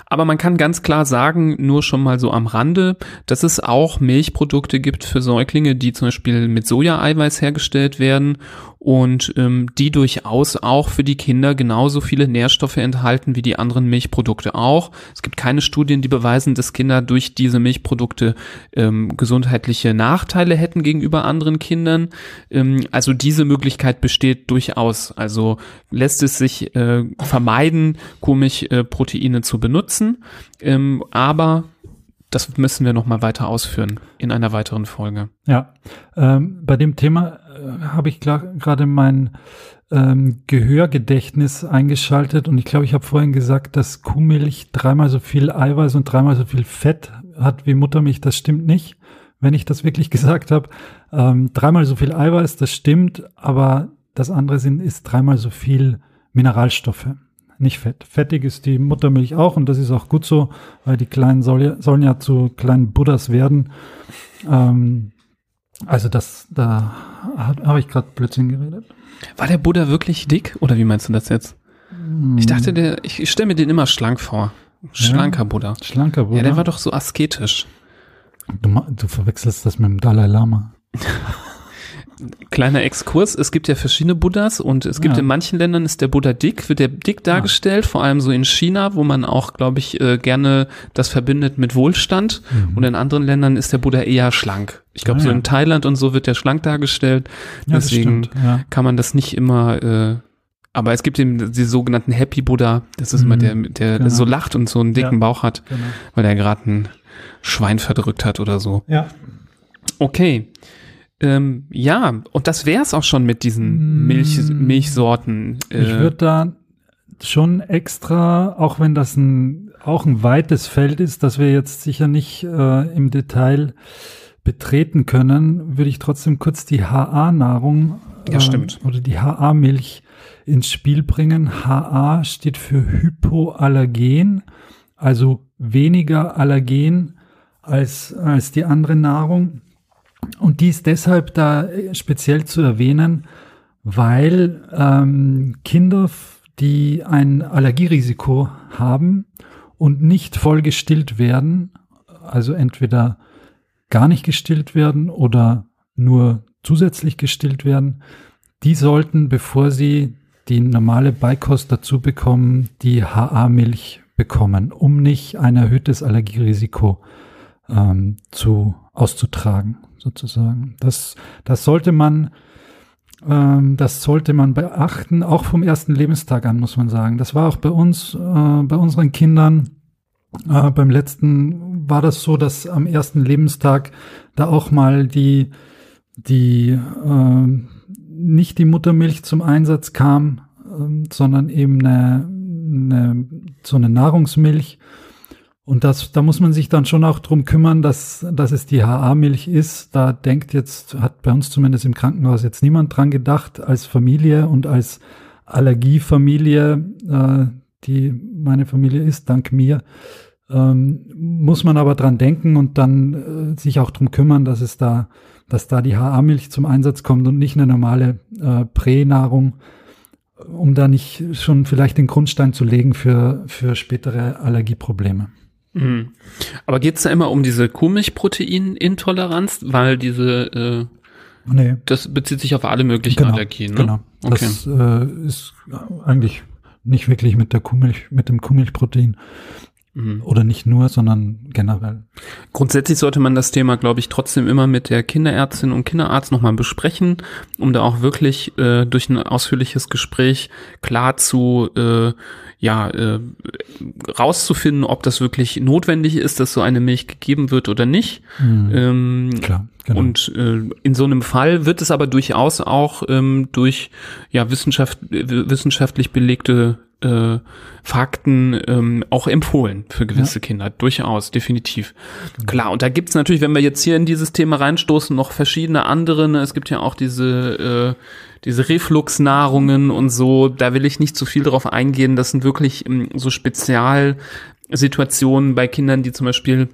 Aber man kann ganz klar sagen, nur schon mal so am Rande, dass es auch Milchprodukte gibt für Säuglinge, die zum Beispiel mit Sojaeiweiß hergestellt werden und ähm, die durchaus auch für die Kinder genauso viele Nährstoffe enthalten wie die anderen Milchprodukte auch. Es gibt keine Studien, die beweisen, dass Kinder durch diese Milchprodukte ähm, gesundheitliche Nachteile hätten gegenüber anderen Kindern. Ähm, also diese Möglichkeit besteht durchaus. Also lässt es sich äh, vermeiden, Kuhmilchproteine äh, zu benutzen, ähm, aber das müssen wir noch mal weiter ausführen in einer weiteren Folge. Ja, ähm, bei dem Thema habe ich gerade mein ähm, Gehörgedächtnis eingeschaltet und ich glaube, ich habe vorhin gesagt, dass Kuhmilch dreimal so viel Eiweiß und dreimal so viel Fett hat wie Muttermilch. Das stimmt nicht, wenn ich das wirklich gesagt habe. Ähm, dreimal so viel Eiweiß, das stimmt, aber das andere sind, ist dreimal so viel Mineralstoffe nicht fett. Fettig ist die Muttermilch auch und das ist auch gut so, weil die Kleinen soll sollen ja zu kleinen Buddhas werden. Ähm, also das, da habe ich gerade Blödsinn geredet. War der Buddha wirklich dick oder wie meinst du das jetzt? Ich dachte, der, ich stelle mir den immer schlank vor. Schlanker ja, Buddha. Schlanker Buddha. Ja, der war doch so asketisch. Du, du verwechselst das mit dem Dalai Lama. Kleiner Exkurs, es gibt ja verschiedene Buddhas und es gibt ja. in manchen Ländern ist der Buddha dick, wird der dick dargestellt, ja. vor allem so in China, wo man auch, glaube ich, äh, gerne das verbindet mit Wohlstand mhm. und in anderen Ländern ist der Buddha eher schlank. Ich glaube, ah, so in Thailand und so wird der schlank dargestellt, deswegen kann man das nicht immer äh, aber es gibt eben die sogenannten Happy Buddha, das ist mhm. immer der, der, genau. so lacht und so einen dicken Bauch hat, genau. weil er gerade ein Schwein verdrückt hat oder so. Ja. Okay. Ähm, ja, und das wäre es auch schon mit diesen Milch, mm. Milchsorten. Äh, ich würde da schon extra, auch wenn das ein, auch ein weites Feld ist, das wir jetzt sicher nicht äh, im Detail betreten können, würde ich trotzdem kurz die HA-Nahrung ja, äh, oder die HA-Milch ins Spiel bringen. HA steht für Hypoallergen, also weniger Allergen als, als die andere Nahrung. Und dies deshalb da speziell zu erwähnen, weil ähm, Kinder, die ein Allergierisiko haben und nicht voll gestillt werden, also entweder gar nicht gestillt werden oder nur zusätzlich gestillt werden, die sollten, bevor sie die normale Beikost dazu bekommen, die HA-Milch bekommen, um nicht ein erhöhtes Allergierisiko ähm, zu auszutragen sozusagen. Das, das sollte man, ähm, das sollte man beachten, auch vom ersten Lebenstag an, muss man sagen. Das war auch bei uns, äh, bei unseren Kindern. Äh, beim letzten war das so, dass am ersten Lebenstag da auch mal die, die, äh, nicht die Muttermilch zum Einsatz kam, äh, sondern eben eine, eine, so eine Nahrungsmilch und das, da muss man sich dann schon auch drum kümmern, dass, dass es die HA-Milch ist. Da denkt jetzt, hat bei uns zumindest im Krankenhaus jetzt niemand dran gedacht, als Familie und als Allergiefamilie, äh, die meine Familie ist, dank mir, ähm, muss man aber dran denken und dann äh, sich auch drum kümmern, dass es da, dass da die HA-Milch zum Einsatz kommt und nicht eine normale äh, Pränahrung, um da nicht schon vielleicht den Grundstein zu legen für, für spätere Allergieprobleme. Mhm. Aber geht's da immer um diese Kuhmilchproteinintoleranz, weil diese äh, Nee. Das bezieht sich auf alle möglichen genau, Allergien. Ne? Genau. Okay. Das äh, ist eigentlich nicht wirklich mit der Kuhmilch, mit dem Kuhmilchprotein Mhm. Oder nicht nur, sondern generell. Grundsätzlich sollte man das Thema, glaube ich, trotzdem immer mit der Kinderärztin und Kinderarzt nochmal besprechen, um da auch wirklich äh, durch ein ausführliches Gespräch klar zu äh, ja, äh, rauszufinden, ob das wirklich notwendig ist, dass so eine Milch gegeben wird oder nicht. Mhm. Ähm, Klar, genau. Und äh, in so einem Fall wird es aber durchaus auch ähm, durch ja Wissenschaft, wissenschaftlich belegte äh, Fakten ähm, auch empfohlen für gewisse ja. Kinder. Durchaus, definitiv. Genau. Klar, und da gibt's natürlich, wenn wir jetzt hier in dieses Thema reinstoßen, noch verschiedene andere. Ne? Es gibt ja auch diese, äh, diese Refluxnahrungen und so. Da will ich nicht zu viel darauf eingehen. Das sind wirklich ähm, so Spezialsituationen bei Kindern, die zum Beispiel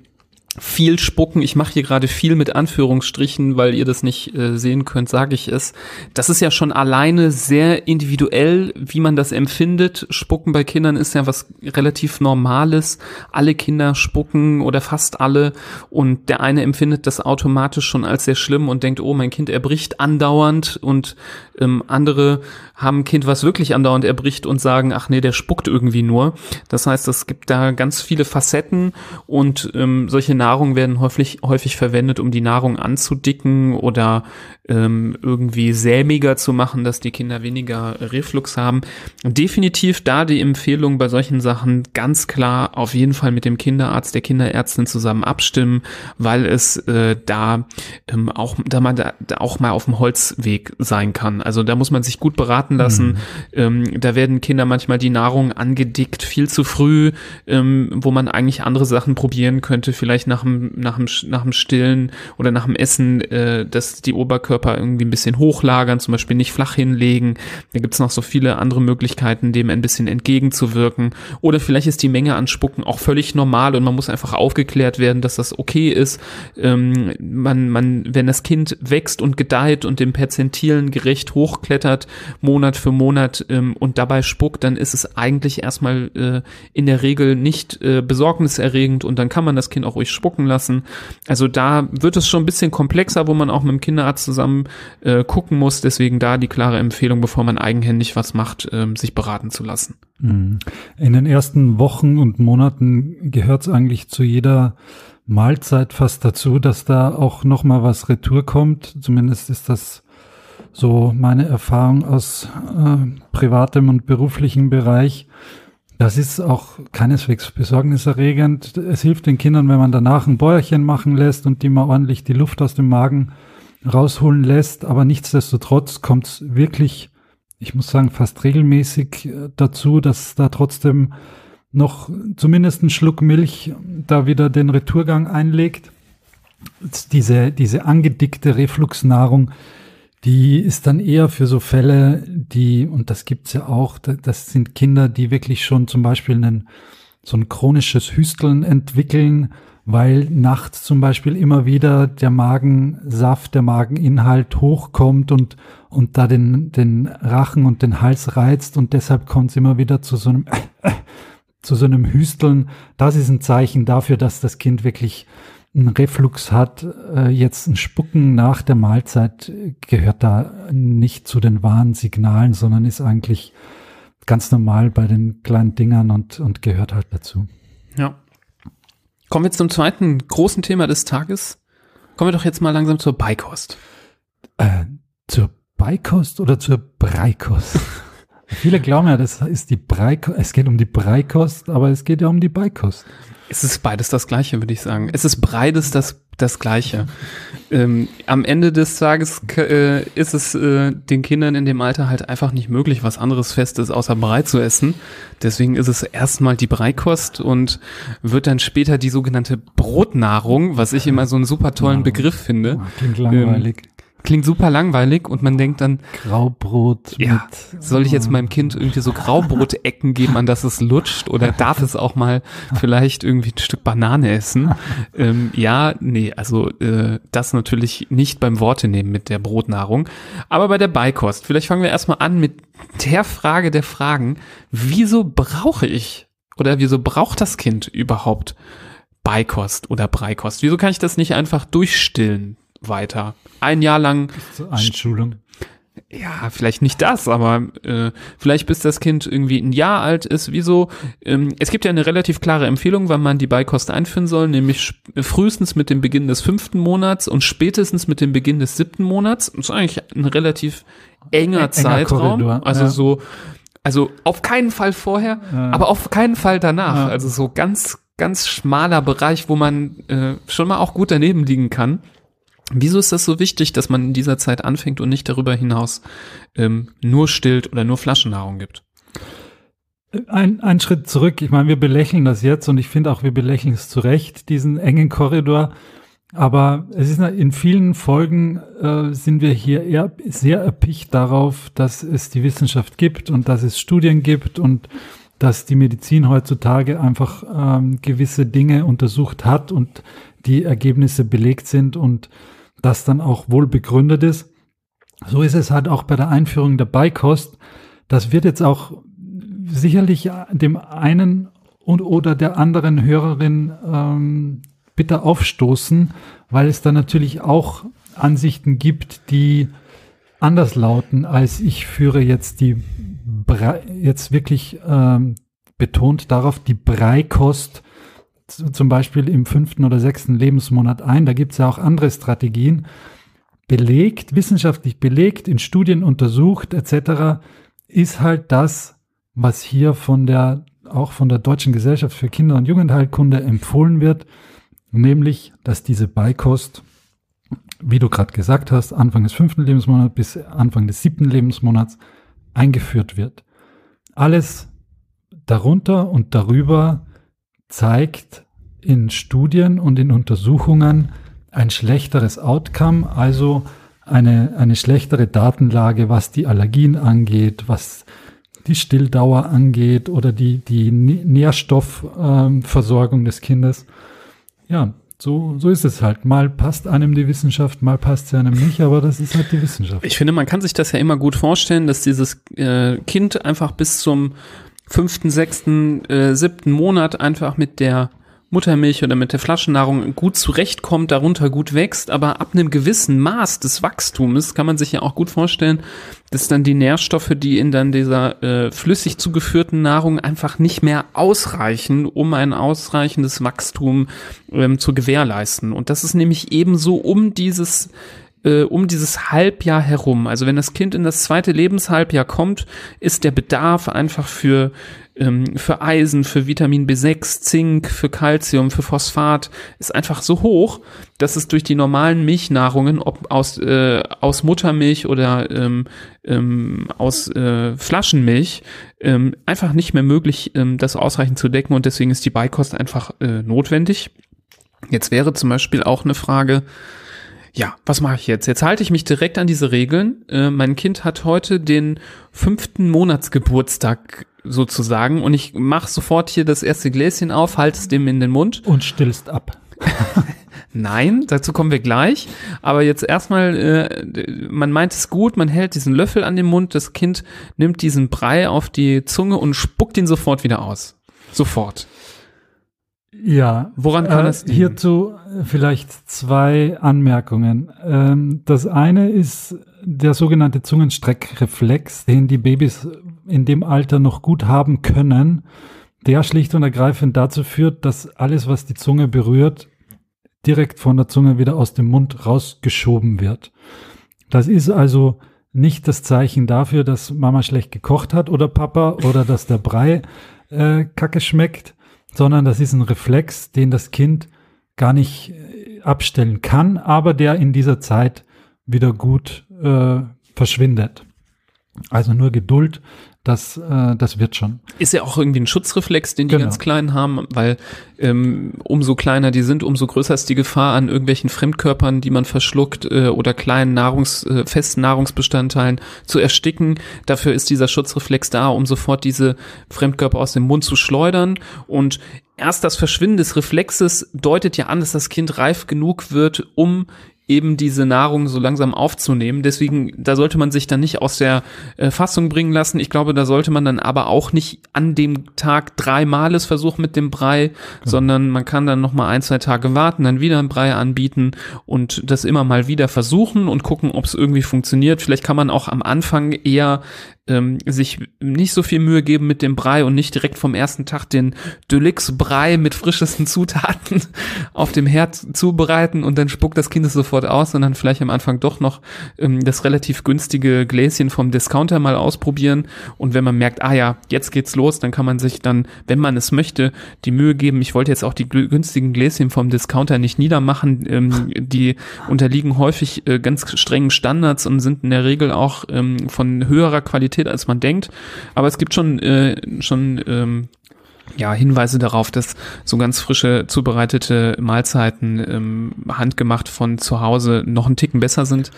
viel spucken. Ich mache hier gerade viel mit Anführungsstrichen, weil ihr das nicht äh, sehen könnt, sage ich es. Das ist ja schon alleine sehr individuell, wie man das empfindet. Spucken bei Kindern ist ja was relativ Normales. Alle Kinder spucken oder fast alle und der eine empfindet das automatisch schon als sehr schlimm und denkt, oh, mein Kind erbricht andauernd und ähm, andere haben ein Kind, was wirklich andauernd erbricht und sagen, ach nee, der spuckt irgendwie nur. Das heißt, es gibt da ganz viele Facetten und ähm, solche Nahrung werden häufig, häufig verwendet, um die Nahrung anzudicken oder ähm, irgendwie sämiger zu machen, dass die Kinder weniger Reflux haben. Definitiv da die Empfehlung bei solchen Sachen ganz klar auf jeden Fall mit dem Kinderarzt, der Kinderärztin zusammen abstimmen, weil es äh, da ähm, auch da man da, da auch mal auf dem Holzweg sein kann. Also da muss man sich gut beraten lassen. Mhm. Ähm, da werden Kinder manchmal die Nahrung angedickt viel zu früh, ähm, wo man eigentlich andere Sachen probieren könnte, vielleicht nach dem, nach dem, nach dem Stillen oder nach dem Essen, äh, dass die Oberkörper irgendwie ein bisschen hochlagern, zum Beispiel nicht flach hinlegen. Da gibt's noch so viele andere Möglichkeiten, dem ein bisschen entgegenzuwirken. Oder vielleicht ist die Menge an Spucken auch völlig normal und man muss einfach aufgeklärt werden, dass das okay ist. Ähm, man, man, wenn das Kind wächst und gedeiht und dem Perzentilen gerecht hochklettert, Monat für Monat ähm, und dabei spuckt, dann ist es eigentlich erstmal äh, in der Regel nicht äh, besorgniserregend und dann kann man das Kind auch ruhig spucken lassen. Also da wird es schon ein bisschen komplexer, wo man auch mit dem Kinderarzt zusammen äh, gucken muss. Deswegen da die klare Empfehlung, bevor man eigenhändig was macht, äh, sich beraten zu lassen. Mhm. In den ersten Wochen und Monaten gehört es eigentlich zu jeder Mahlzeit fast dazu, dass da auch noch mal was Retour kommt. Zumindest ist das so meine Erfahrung aus äh, privatem und beruflichem Bereich. Das ist auch keineswegs besorgniserregend. Es hilft den Kindern, wenn man danach ein Bäuerchen machen lässt und die mal ordentlich die Luft aus dem Magen rausholen lässt. Aber nichtsdestotrotz kommt es wirklich, ich muss sagen, fast regelmäßig äh, dazu, dass da trotzdem noch zumindest ein Schluck Milch da wieder den Retourgang einlegt. Diese, diese angedickte Refluxnahrung, die ist dann eher für so Fälle, die, und das gibt's ja auch, das sind Kinder, die wirklich schon zum Beispiel einen, so ein chronisches Hüsteln entwickeln, weil nachts zum Beispiel immer wieder der Magensaft, der Mageninhalt hochkommt und, und da den, den Rachen und den Hals reizt und deshalb kommt es immer wieder zu so einem, zu so einem Hüsteln. Das ist ein Zeichen dafür, dass das Kind wirklich einen Reflux hat, äh, jetzt ein Spucken nach der Mahlzeit gehört da nicht zu den wahren Signalen, sondern ist eigentlich ganz normal bei den kleinen Dingern und, und gehört halt dazu. Ja. Kommen wir zum zweiten großen Thema des Tages. Kommen wir doch jetzt mal langsam zur Beikost. Äh, zur Beikost oder zur Breikost? Viele glauben ja, das ist die Breikost. Es geht um die Breikost, aber es geht ja um die Beikost. Es ist beides das Gleiche, würde ich sagen. Es ist beides das, das Gleiche. ähm, am Ende des Tages äh, ist es äh, den Kindern in dem Alter halt einfach nicht möglich, was anderes Festes außer Brei zu essen. Deswegen ist es erstmal die Breikost und wird dann später die sogenannte Brotnahrung, was ich immer so einen super tollen Begriff finde. Klingt langweilig. Ähm, klingt super langweilig und man denkt dann, Graubrot ja, soll ich jetzt meinem Kind irgendwie so Graubrotecken geben, an das es lutscht oder darf es auch mal vielleicht irgendwie ein Stück Banane essen? Ähm, ja, nee, also äh, das natürlich nicht beim Worte nehmen mit der Brotnahrung, aber bei der Beikost. Vielleicht fangen wir erstmal an mit der Frage der Fragen, wieso brauche ich oder wieso braucht das Kind überhaupt Beikost oder Breikost? Wieso kann ich das nicht einfach durchstillen? Weiter. Ein Jahr lang. Einschulung. Ja, vielleicht nicht das, aber äh, vielleicht bis das Kind irgendwie ein Jahr alt ist. Wieso? Ähm, es gibt ja eine relativ klare Empfehlung, wann man die Beikost einführen soll, nämlich frühestens mit dem Beginn des fünften Monats und spätestens mit dem Beginn des siebten Monats. Das ist eigentlich ein relativ enger, enger Zeitraum. Korridor, also ja. so, also auf keinen Fall vorher, ja. aber auf keinen Fall danach. Ja. Also so ganz, ganz schmaler Bereich, wo man äh, schon mal auch gut daneben liegen kann. Wieso ist das so wichtig, dass man in dieser Zeit anfängt und nicht darüber hinaus ähm, nur stillt oder nur Flaschennahrung gibt? Ein, ein Schritt zurück. Ich meine, wir belächeln das jetzt und ich finde auch, wir belächeln es zu Recht, diesen engen Korridor. Aber es ist in vielen Folgen äh, sind wir hier eher sehr erpicht darauf, dass es die Wissenschaft gibt und dass es Studien gibt und dass die Medizin heutzutage einfach ähm, gewisse Dinge untersucht hat und die Ergebnisse belegt sind und das dann auch wohl begründet ist. So ist es halt auch bei der Einführung der Beikost. Das wird jetzt auch sicherlich dem einen und oder der anderen Hörerin ähm, bitter aufstoßen, weil es da natürlich auch Ansichten gibt, die anders lauten, als ich führe jetzt die Bre jetzt wirklich ähm, betont darauf die Breikost zum Beispiel im fünften oder sechsten Lebensmonat ein. Da gibt es ja auch andere Strategien. Belegt, wissenschaftlich belegt, in Studien untersucht etc. ist halt das, was hier von der, auch von der Deutschen Gesellschaft für Kinder- und Jugendheilkunde empfohlen wird, nämlich, dass diese Beikost, wie du gerade gesagt hast, Anfang des fünften Lebensmonats bis Anfang des siebten Lebensmonats eingeführt wird. Alles darunter und darüber zeigt in Studien und in Untersuchungen ein schlechteres Outcome, also eine, eine schlechtere Datenlage, was die Allergien angeht, was die Stilldauer angeht oder die, die Nährstoffversorgung des Kindes. Ja, so, so ist es halt. Mal passt einem die Wissenschaft, mal passt sie einem nicht, aber das ist halt die Wissenschaft. Ich finde, man kann sich das ja immer gut vorstellen, dass dieses äh, Kind einfach bis zum fünften, sechsten, äh, siebten Monat einfach mit der Muttermilch oder mit der Flaschennahrung gut zurechtkommt, darunter gut wächst, aber ab einem gewissen Maß des Wachstums kann man sich ja auch gut vorstellen, dass dann die Nährstoffe, die in dann dieser äh, flüssig zugeführten Nahrung einfach nicht mehr ausreichen, um ein ausreichendes Wachstum ähm, zu gewährleisten. Und das ist nämlich ebenso um dieses äh, um dieses Halbjahr herum. Also wenn das Kind in das zweite Lebenshalbjahr kommt, ist der Bedarf einfach für ähm, für Eisen, für Vitamin B6, Zink, für Calcium, für Phosphat ist einfach so hoch, dass es durch die normalen Milchnahrungen, ob aus, äh, aus Muttermilch oder ähm, ähm, aus äh, Flaschenmilch, ähm, einfach nicht mehr möglich, ähm, das ausreichend zu decken und deswegen ist die Beikost einfach äh, notwendig. Jetzt wäre zum Beispiel auch eine Frage, ja, was mache ich jetzt? Jetzt halte ich mich direkt an diese Regeln. Äh, mein Kind hat heute den fünften Monatsgeburtstag sozusagen und ich mache sofort hier das erste Gläschen auf, halte es dem in den Mund. Und stillst ab. Nein, dazu kommen wir gleich. Aber jetzt erstmal, äh, man meint es gut, man hält diesen Löffel an den Mund, das Kind nimmt diesen Brei auf die Zunge und spuckt ihn sofort wieder aus. Sofort. Ja. Woran kann äh, das liegen? Hierzu vielleicht zwei Anmerkungen. Ähm, das eine ist der sogenannte Zungenstreckreflex, den die Babys in dem Alter noch gut haben können, der schlicht und ergreifend dazu führt, dass alles, was die Zunge berührt, direkt von der Zunge wieder aus dem Mund rausgeschoben wird. Das ist also nicht das Zeichen dafür, dass Mama schlecht gekocht hat oder Papa oder dass der Brei äh, kacke schmeckt, sondern das ist ein Reflex, den das Kind gar nicht äh, abstellen kann, aber der in dieser Zeit wieder gut äh, verschwindet. Also nur Geduld, das, äh, das wird schon. Ist ja auch irgendwie ein Schutzreflex, den die genau. ganz Kleinen haben, weil ähm, umso kleiner die sind, umso größer ist die Gefahr an irgendwelchen Fremdkörpern, die man verschluckt äh, oder kleinen Nahrungs, äh, festen Nahrungsbestandteilen zu ersticken. Dafür ist dieser Schutzreflex da, um sofort diese Fremdkörper aus dem Mund zu schleudern. Und erst das Verschwinden des Reflexes deutet ja an, dass das Kind reif genug wird, um eben diese Nahrung so langsam aufzunehmen. Deswegen, da sollte man sich dann nicht aus der äh, Fassung bringen lassen. Ich glaube, da sollte man dann aber auch nicht an dem Tag dreimal es versuchen mit dem Brei, ja. sondern man kann dann noch mal ein, zwei Tage warten, dann wieder ein Brei anbieten und das immer mal wieder versuchen und gucken, ob es irgendwie funktioniert. Vielleicht kann man auch am Anfang eher ähm, sich nicht so viel Mühe geben mit dem Brei und nicht direkt vom ersten Tag den Deluxe-Brei mit frischesten Zutaten auf dem Herd zubereiten und dann spuckt das Kind es sofort aus, sondern vielleicht am Anfang doch noch ähm, das relativ günstige Gläschen vom Discounter mal ausprobieren und wenn man merkt, ah ja, jetzt geht's los, dann kann man sich dann, wenn man es möchte, die Mühe geben. Ich wollte jetzt auch die günstigen Gläschen vom Discounter nicht niedermachen, ähm, die unterliegen häufig äh, ganz strengen Standards und sind in der Regel auch ähm, von höherer Qualität Qualität, als man denkt. Aber es gibt schon, äh, schon ähm, ja, Hinweise darauf, dass so ganz frische zubereitete Mahlzeiten ähm, handgemacht von zu Hause noch einen Ticken besser sind.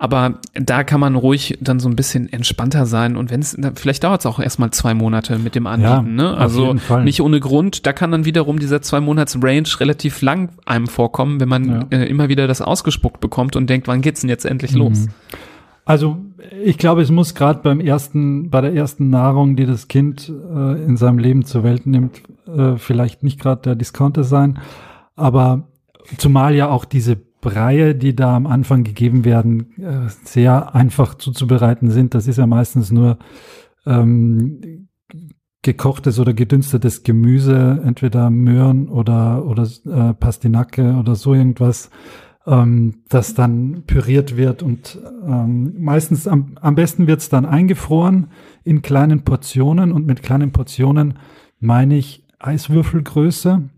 Aber da kann man ruhig dann so ein bisschen entspannter sein. Und wenn es, vielleicht dauert es auch erstmal zwei Monate mit dem Anbieten. Ja, ne? Also nicht ohne Grund. Da kann dann wiederum dieser zwei Monats Range relativ lang einem vorkommen, wenn man ja. äh, immer wieder das ausgespuckt bekommt und denkt, wann geht's denn jetzt endlich mhm. los? Also ich glaube, es muss gerade beim ersten, bei der ersten Nahrung, die das Kind äh, in seinem Leben zur Welt nimmt, äh, vielleicht nicht gerade der Discounter sein, aber zumal ja auch diese Breie, die da am Anfang gegeben werden, äh, sehr einfach zuzubereiten sind. Das ist ja meistens nur ähm, gekochtes oder gedünstetes Gemüse, entweder Möhren oder oder äh, Pastinake oder so irgendwas ähm, das dann püriert wird und ähm, meistens am, am besten wird es dann eingefroren in kleinen Portionen und mit kleinen Portionen meine ich Eiswürfelgröße.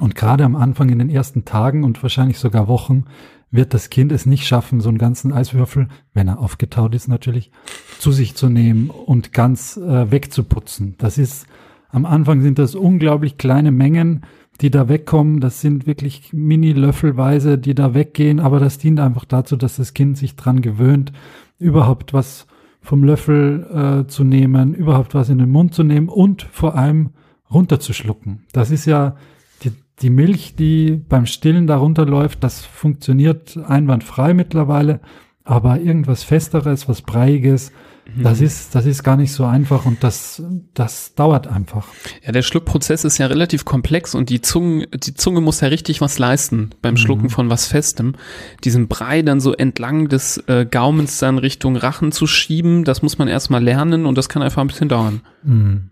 Und gerade am Anfang in den ersten Tagen und wahrscheinlich sogar Wochen wird das Kind es nicht schaffen, so einen ganzen Eiswürfel, wenn er aufgetaut ist natürlich, zu sich zu nehmen und ganz äh, wegzuputzen. Das ist, am Anfang sind das unglaublich kleine Mengen, die da wegkommen. Das sind wirklich Mini-Löffelweise, die da weggehen, aber das dient einfach dazu, dass das Kind sich dran gewöhnt, überhaupt was vom Löffel äh, zu nehmen, überhaupt was in den Mund zu nehmen und vor allem runterzuschlucken. Das ist ja die, die Milch, die beim Stillen darunter läuft, das funktioniert einwandfrei mittlerweile, aber irgendwas Festeres, was Breiiges, das ist, das ist gar nicht so einfach und das, das dauert einfach. Ja, der Schluckprozess ist ja relativ komplex und die Zunge, die Zunge muss ja richtig was leisten beim Schlucken mhm. von was Festem. Diesen Brei dann so entlang des äh, Gaumens dann Richtung Rachen zu schieben, das muss man erstmal lernen und das kann einfach ein bisschen dauern. Mhm.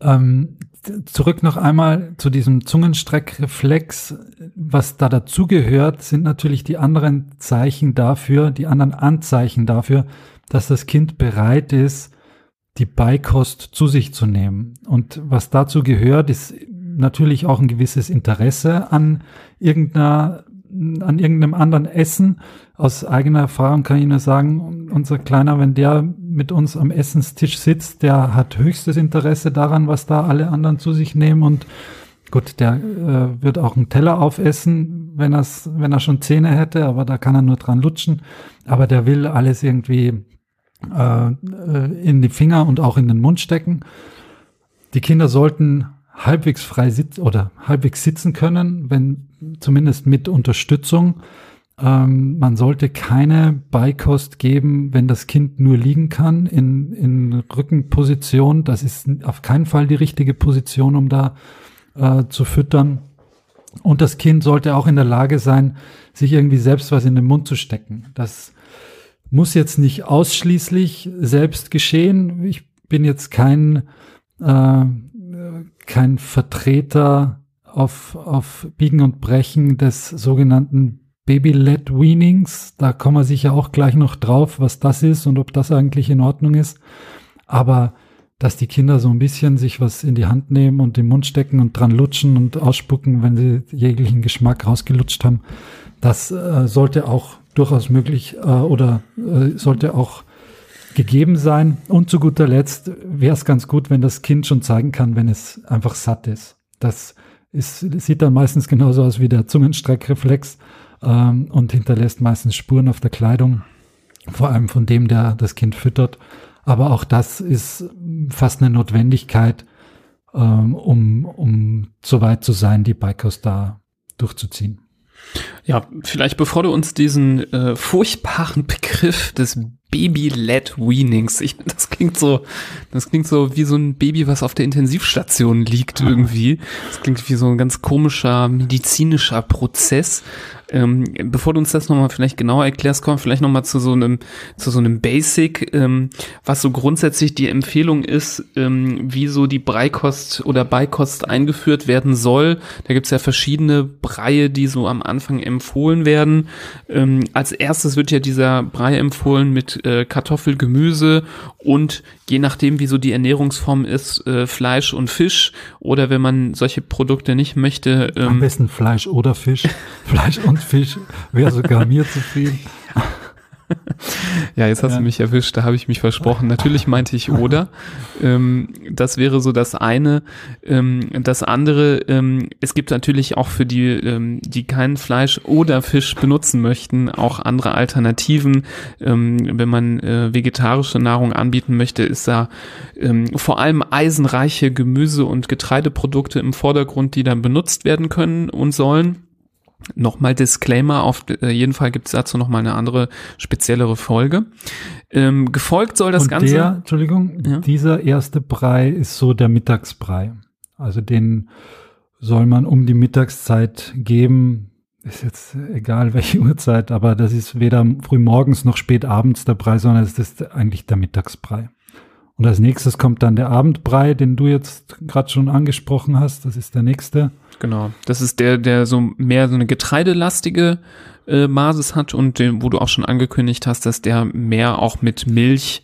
Ähm, zurück noch einmal zu diesem Zungenstreckreflex. Was da dazugehört, sind natürlich die anderen Zeichen dafür, die anderen Anzeichen dafür, dass das Kind bereit ist, die Beikost zu sich zu nehmen. Und was dazu gehört, ist natürlich auch ein gewisses Interesse an irgendeiner, an irgendeinem anderen Essen. Aus eigener Erfahrung kann ich nur sagen, unser Kleiner, wenn der mit uns am Essenstisch sitzt, der hat höchstes Interesse daran, was da alle anderen zu sich nehmen und Gut, der äh, wird auch einen Teller aufessen, wenn, wenn er schon Zähne hätte, aber da kann er nur dran lutschen. Aber der will alles irgendwie äh, in die Finger und auch in den Mund stecken. Die Kinder sollten halbwegs frei sitzen oder halbwegs sitzen können, wenn zumindest mit Unterstützung. Ähm, man sollte keine Beikost geben, wenn das Kind nur liegen kann in, in Rückenposition. Das ist auf keinen Fall die richtige Position, um da äh, zu füttern. Und das Kind sollte auch in der Lage sein, sich irgendwie selbst was in den Mund zu stecken. Das muss jetzt nicht ausschließlich selbst geschehen. Ich bin jetzt kein, äh, kein Vertreter auf, auf Biegen und Brechen des sogenannten Baby-led Weanings. Da kommen wir sicher auch gleich noch drauf, was das ist und ob das eigentlich in Ordnung ist. Aber dass die Kinder so ein bisschen sich was in die Hand nehmen und den Mund stecken und dran lutschen und ausspucken, wenn sie jeglichen Geschmack rausgelutscht haben, das äh, sollte auch durchaus möglich äh, oder äh, sollte auch gegeben sein. Und zu guter Letzt wäre es ganz gut, wenn das Kind schon zeigen kann, wenn es einfach satt ist. Das ist, sieht dann meistens genauso aus wie der Zungenstreckreflex ähm, und hinterlässt meistens Spuren auf der Kleidung, vor allem von dem, der das Kind füttert. Aber auch das ist fast eine Notwendigkeit, ähm, um, um so weit zu sein, die Bikers da durchzuziehen. Ja, vielleicht bevor du uns diesen äh, furchtbaren Begriff des Baby-led Weanings, ich, das klingt so, das klingt so wie so ein Baby, was auf der Intensivstation liegt irgendwie. Das klingt wie so ein ganz komischer medizinischer Prozess. Ähm, bevor du uns das nochmal vielleicht genauer erklärst, kommen vielleicht nochmal zu so einem, zu so einem Basic, ähm, was so grundsätzlich die Empfehlung ist, ähm, wie so die Breikost oder Beikost eingeführt werden soll. Da gibt's ja verschiedene Breie, die so am Anfang empfohlen werden. Ähm, als erstes wird ja dieser Brei empfohlen mit äh, Kartoffel, Gemüse und je nachdem, wie so die Ernährungsform ist, äh, Fleisch und Fisch oder wenn man solche Produkte nicht möchte. Ähm, Am besten Fleisch oder Fisch. Fleisch und Fisch wäre sogar mir zu viel. Ja, jetzt hast ja. du mich erwischt, da habe ich mich versprochen. Natürlich meinte ich oder. Ähm, das wäre so das eine. Ähm, das andere, ähm, es gibt natürlich auch für die, ähm, die kein Fleisch oder Fisch benutzen möchten, auch andere Alternativen. Ähm, wenn man äh, vegetarische Nahrung anbieten möchte, ist da ähm, vor allem eisenreiche Gemüse- und Getreideprodukte im Vordergrund, die dann benutzt werden können und sollen. Nochmal Disclaimer, auf äh, jeden Fall gibt es dazu nochmal eine andere, speziellere Folge. Ähm, gefolgt soll das Und Ganze. Der, Entschuldigung, ja? dieser erste Brei ist so der Mittagsbrei. Also den soll man um die Mittagszeit geben. Ist jetzt egal welche Uhrzeit, aber das ist weder früh morgens noch spät abends der Brei, sondern es ist eigentlich der Mittagsbrei. Und als nächstes kommt dann der Abendbrei, den du jetzt gerade schon angesprochen hast. Das ist der nächste. Genau. Das ist der, der so mehr so eine getreidelastige äh, Basis hat und den, wo du auch schon angekündigt hast, dass der mehr auch mit Milch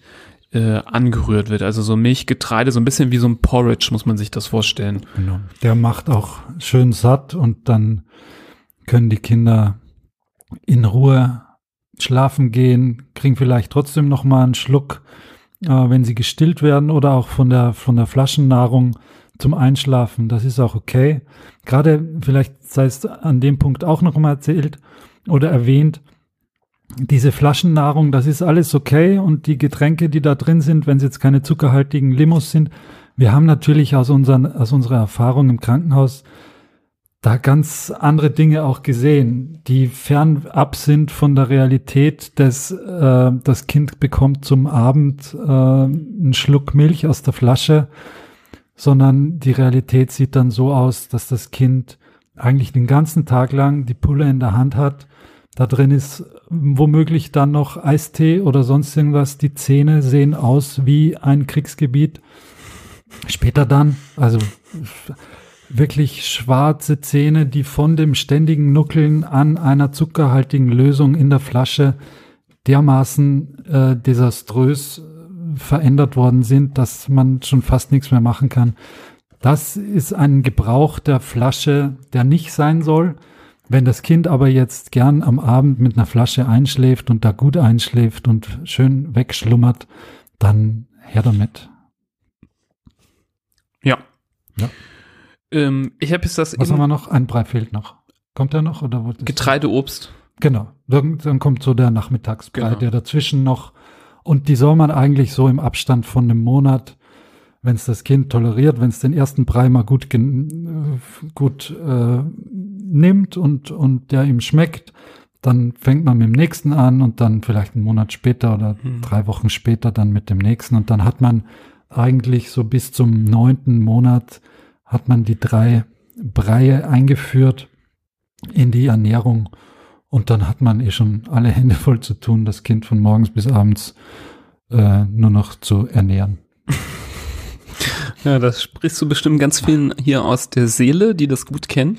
äh, angerührt wird. Also so Milchgetreide, so ein bisschen wie so ein Porridge, muss man sich das vorstellen. Genau. Der macht auch schön satt und dann können die Kinder in Ruhe schlafen gehen, kriegen vielleicht trotzdem noch mal einen Schluck äh, wenn sie gestillt werden oder auch von der, von der Flaschennahrung. Zum Einschlafen. Das ist auch okay. Gerade vielleicht sei es an dem Punkt auch noch mal erzählt oder erwähnt. Diese Flaschennahrung, das ist alles okay und die Getränke, die da drin sind, wenn es jetzt keine zuckerhaltigen Limos sind, wir haben natürlich aus, unseren, aus unserer Erfahrung im Krankenhaus da ganz andere Dinge auch gesehen, die fernab sind von der Realität des, äh, das Kind bekommt zum Abend äh, einen Schluck Milch aus der Flasche, sondern die Realität sieht dann so aus, dass das Kind eigentlich den ganzen Tag lang die Pulle in der Hand hat. Da drin ist womöglich dann noch Eistee oder sonst irgendwas. Die Zähne sehen aus wie ein Kriegsgebiet. Später dann, also wirklich schwarze Zähne, die von dem ständigen Nuckeln an einer zuckerhaltigen Lösung in der Flasche dermaßen äh, desaströs verändert worden sind, dass man schon fast nichts mehr machen kann. Das ist ein Gebrauch der Flasche, der nicht sein soll. Wenn das Kind aber jetzt gern am Abend mit einer Flasche einschläft und da gut einschläft und schön wegschlummert, dann her damit. Ja. Ja. Ähm, ich habe jetzt das. Was haben wir noch? Ein Brei fehlt noch. Kommt er noch oder Getreideobst. Genau. Dann, dann kommt so der Nachmittagsbrei, genau. der dazwischen noch. Und die soll man eigentlich so im Abstand von einem Monat, wenn es das Kind toleriert, wenn es den ersten Brei mal gut gut äh, nimmt und und der ihm schmeckt, dann fängt man mit dem nächsten an und dann vielleicht einen Monat später oder hm. drei Wochen später dann mit dem nächsten und dann hat man eigentlich so bis zum neunten Monat hat man die drei Breie eingeführt in die Ernährung und dann hat man eh schon alle Hände voll zu tun, das Kind von morgens bis abends äh, nur noch zu ernähren. Ja, das sprichst du bestimmt ganz vielen hier aus der Seele, die das gut kennen.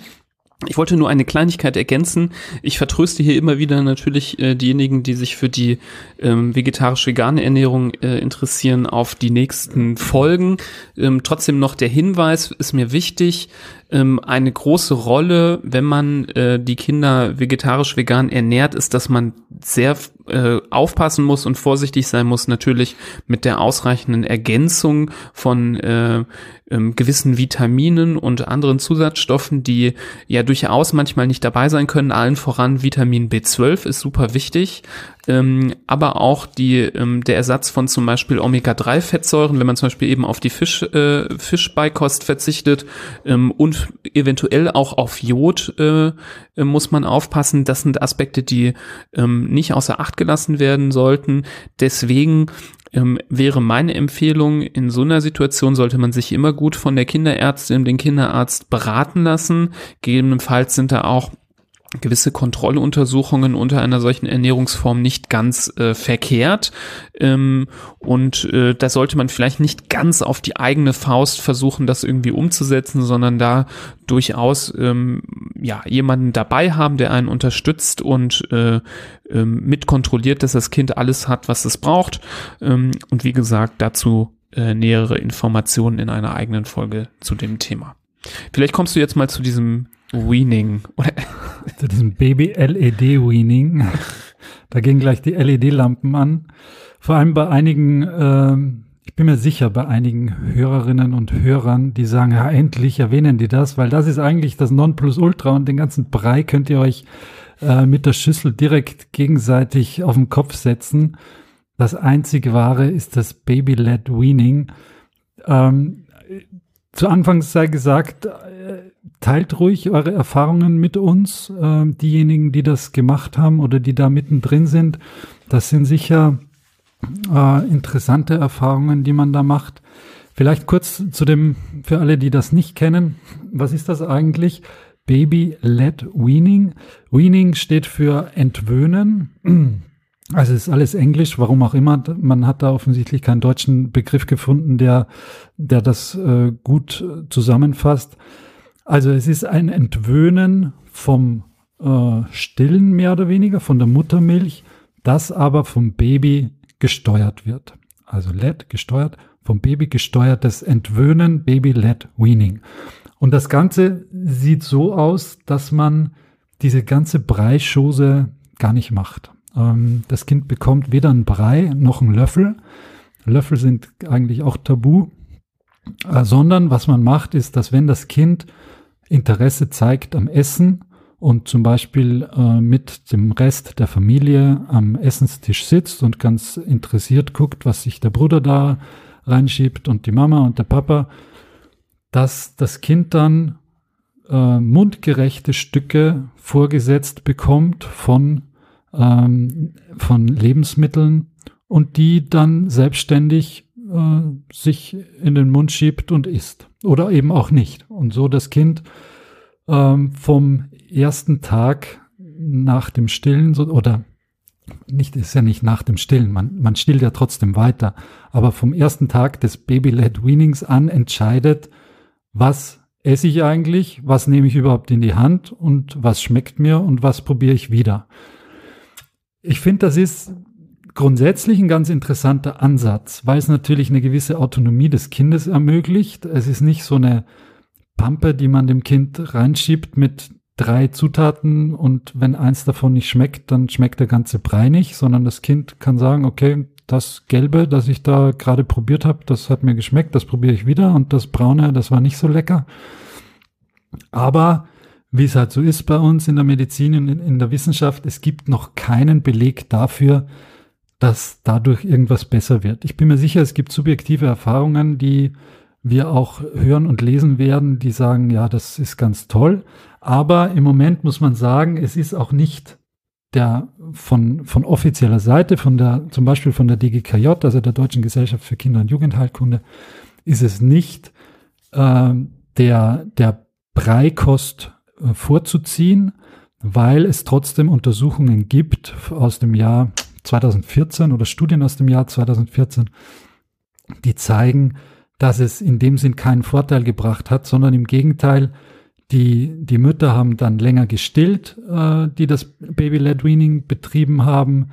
Ich wollte nur eine Kleinigkeit ergänzen. Ich vertröste hier immer wieder natürlich äh, diejenigen, die sich für die ähm, vegetarisch-vegane Ernährung äh, interessieren, auf die nächsten Folgen. Ähm, trotzdem noch der Hinweis ist mir wichtig ähm, eine große Rolle, wenn man äh, die Kinder vegetarisch-vegan ernährt, ist, dass man sehr äh, aufpassen muss und vorsichtig sein muss, natürlich mit der ausreichenden Ergänzung von äh, ähm, gewissen Vitaminen und anderen Zusatzstoffen, die ja durchaus manchmal nicht dabei sein können. Allen voran Vitamin B12 ist super wichtig ähm, aber auch die, ähm, der Ersatz von zum Beispiel Omega-3-Fettsäuren, wenn man zum Beispiel eben auf die Fisch, äh, Fischbeikost verzichtet ähm, und eventuell auch auf Jod äh, muss man aufpassen. Das sind Aspekte, die ähm, nicht außer Acht gelassen werden sollten. Deswegen ähm, wäre meine Empfehlung, in so einer Situation sollte man sich immer gut von der Kinderärztin, den Kinderarzt beraten lassen. Gegebenenfalls sind da auch gewisse Kontrolluntersuchungen unter einer solchen Ernährungsform nicht ganz äh, verkehrt. Ähm, und äh, da sollte man vielleicht nicht ganz auf die eigene Faust versuchen, das irgendwie umzusetzen, sondern da durchaus ähm, ja jemanden dabei haben, der einen unterstützt und äh, äh, mitkontrolliert, dass das Kind alles hat, was es braucht. Ähm, und wie gesagt, dazu äh, nähere Informationen in einer eigenen Folge zu dem Thema. Vielleicht kommst du jetzt mal zu diesem Weaning. Zu diesem Baby-LED-Weaning. Da gehen gleich die LED-Lampen an. Vor allem bei einigen, äh, ich bin mir sicher, bei einigen Hörerinnen und Hörern, die sagen, ja, endlich erwähnen die das, weil das ist eigentlich das Nonplusultra und den ganzen Brei könnt ihr euch äh, mit der Schüssel direkt gegenseitig auf den Kopf setzen. Das einzig wahre ist das Baby-LED Weaning. Ähm, zu Anfang sei gesagt, teilt ruhig eure Erfahrungen mit uns, äh, diejenigen, die das gemacht haben oder die da mittendrin sind. Das sind sicher äh, interessante Erfahrungen, die man da macht. Vielleicht kurz zu dem, für alle, die das nicht kennen, was ist das eigentlich? Baby-led Weaning. Weaning steht für entwöhnen. Also es ist alles Englisch, warum auch immer. Man hat da offensichtlich keinen deutschen Begriff gefunden, der, der das äh, gut äh, zusammenfasst. Also es ist ein Entwöhnen vom äh, Stillen mehr oder weniger, von der Muttermilch, das aber vom Baby gesteuert wird. Also LED gesteuert, vom Baby gesteuertes Entwöhnen, Baby-led Weaning. Und das Ganze sieht so aus, dass man diese ganze Breischose gar nicht macht. Ähm, das Kind bekommt weder einen Brei noch einen Löffel. Löffel sind eigentlich auch tabu. äh, sondern was man macht, ist, dass wenn das Kind Interesse zeigt am Essen und zum Beispiel äh, mit dem Rest der Familie am Essenstisch sitzt und ganz interessiert guckt, was sich der Bruder da reinschiebt und die Mama und der Papa, dass das Kind dann äh, mundgerechte Stücke vorgesetzt bekommt von, ähm, von Lebensmitteln und die dann selbstständig äh, sich in den Mund schiebt und isst. Oder eben auch nicht. Und so das Kind ähm, vom ersten Tag nach dem Stillen so, oder nicht, ist ja nicht nach dem Stillen, man, man stillt ja trotzdem weiter, aber vom ersten Tag des Baby-led Weanings an entscheidet, was esse ich eigentlich, was nehme ich überhaupt in die Hand und was schmeckt mir und was probiere ich wieder. Ich finde, das ist grundsätzlich ein ganz interessanter Ansatz, weil es natürlich eine gewisse Autonomie des Kindes ermöglicht. Es ist nicht so eine Pampe, die man dem Kind reinschiebt mit drei Zutaten und wenn eins davon nicht schmeckt, dann schmeckt der ganze Brei nicht, sondern das Kind kann sagen, okay, das Gelbe, das ich da gerade probiert habe, das hat mir geschmeckt, das probiere ich wieder und das Braune, das war nicht so lecker. Aber wie es halt so ist bei uns in der Medizin und in der Wissenschaft, es gibt noch keinen Beleg dafür, dass dadurch irgendwas besser wird. Ich bin mir sicher, es gibt subjektive Erfahrungen, die wir auch hören und lesen werden, die sagen, ja, das ist ganz toll. Aber im Moment muss man sagen, es ist auch nicht der von, von offizieller Seite, von der, zum Beispiel von der DGKJ, also der Deutschen Gesellschaft für Kinder- und Jugendheilkunde, ist es nicht äh, der, der Breikost äh, vorzuziehen, weil es trotzdem Untersuchungen gibt aus dem Jahr 2014 oder Studien aus dem Jahr 2014, die zeigen, dass es in dem Sinn keinen Vorteil gebracht hat, sondern im Gegenteil die, die Mütter haben dann länger gestillt, äh, die das Baby-led Weaning betrieben haben.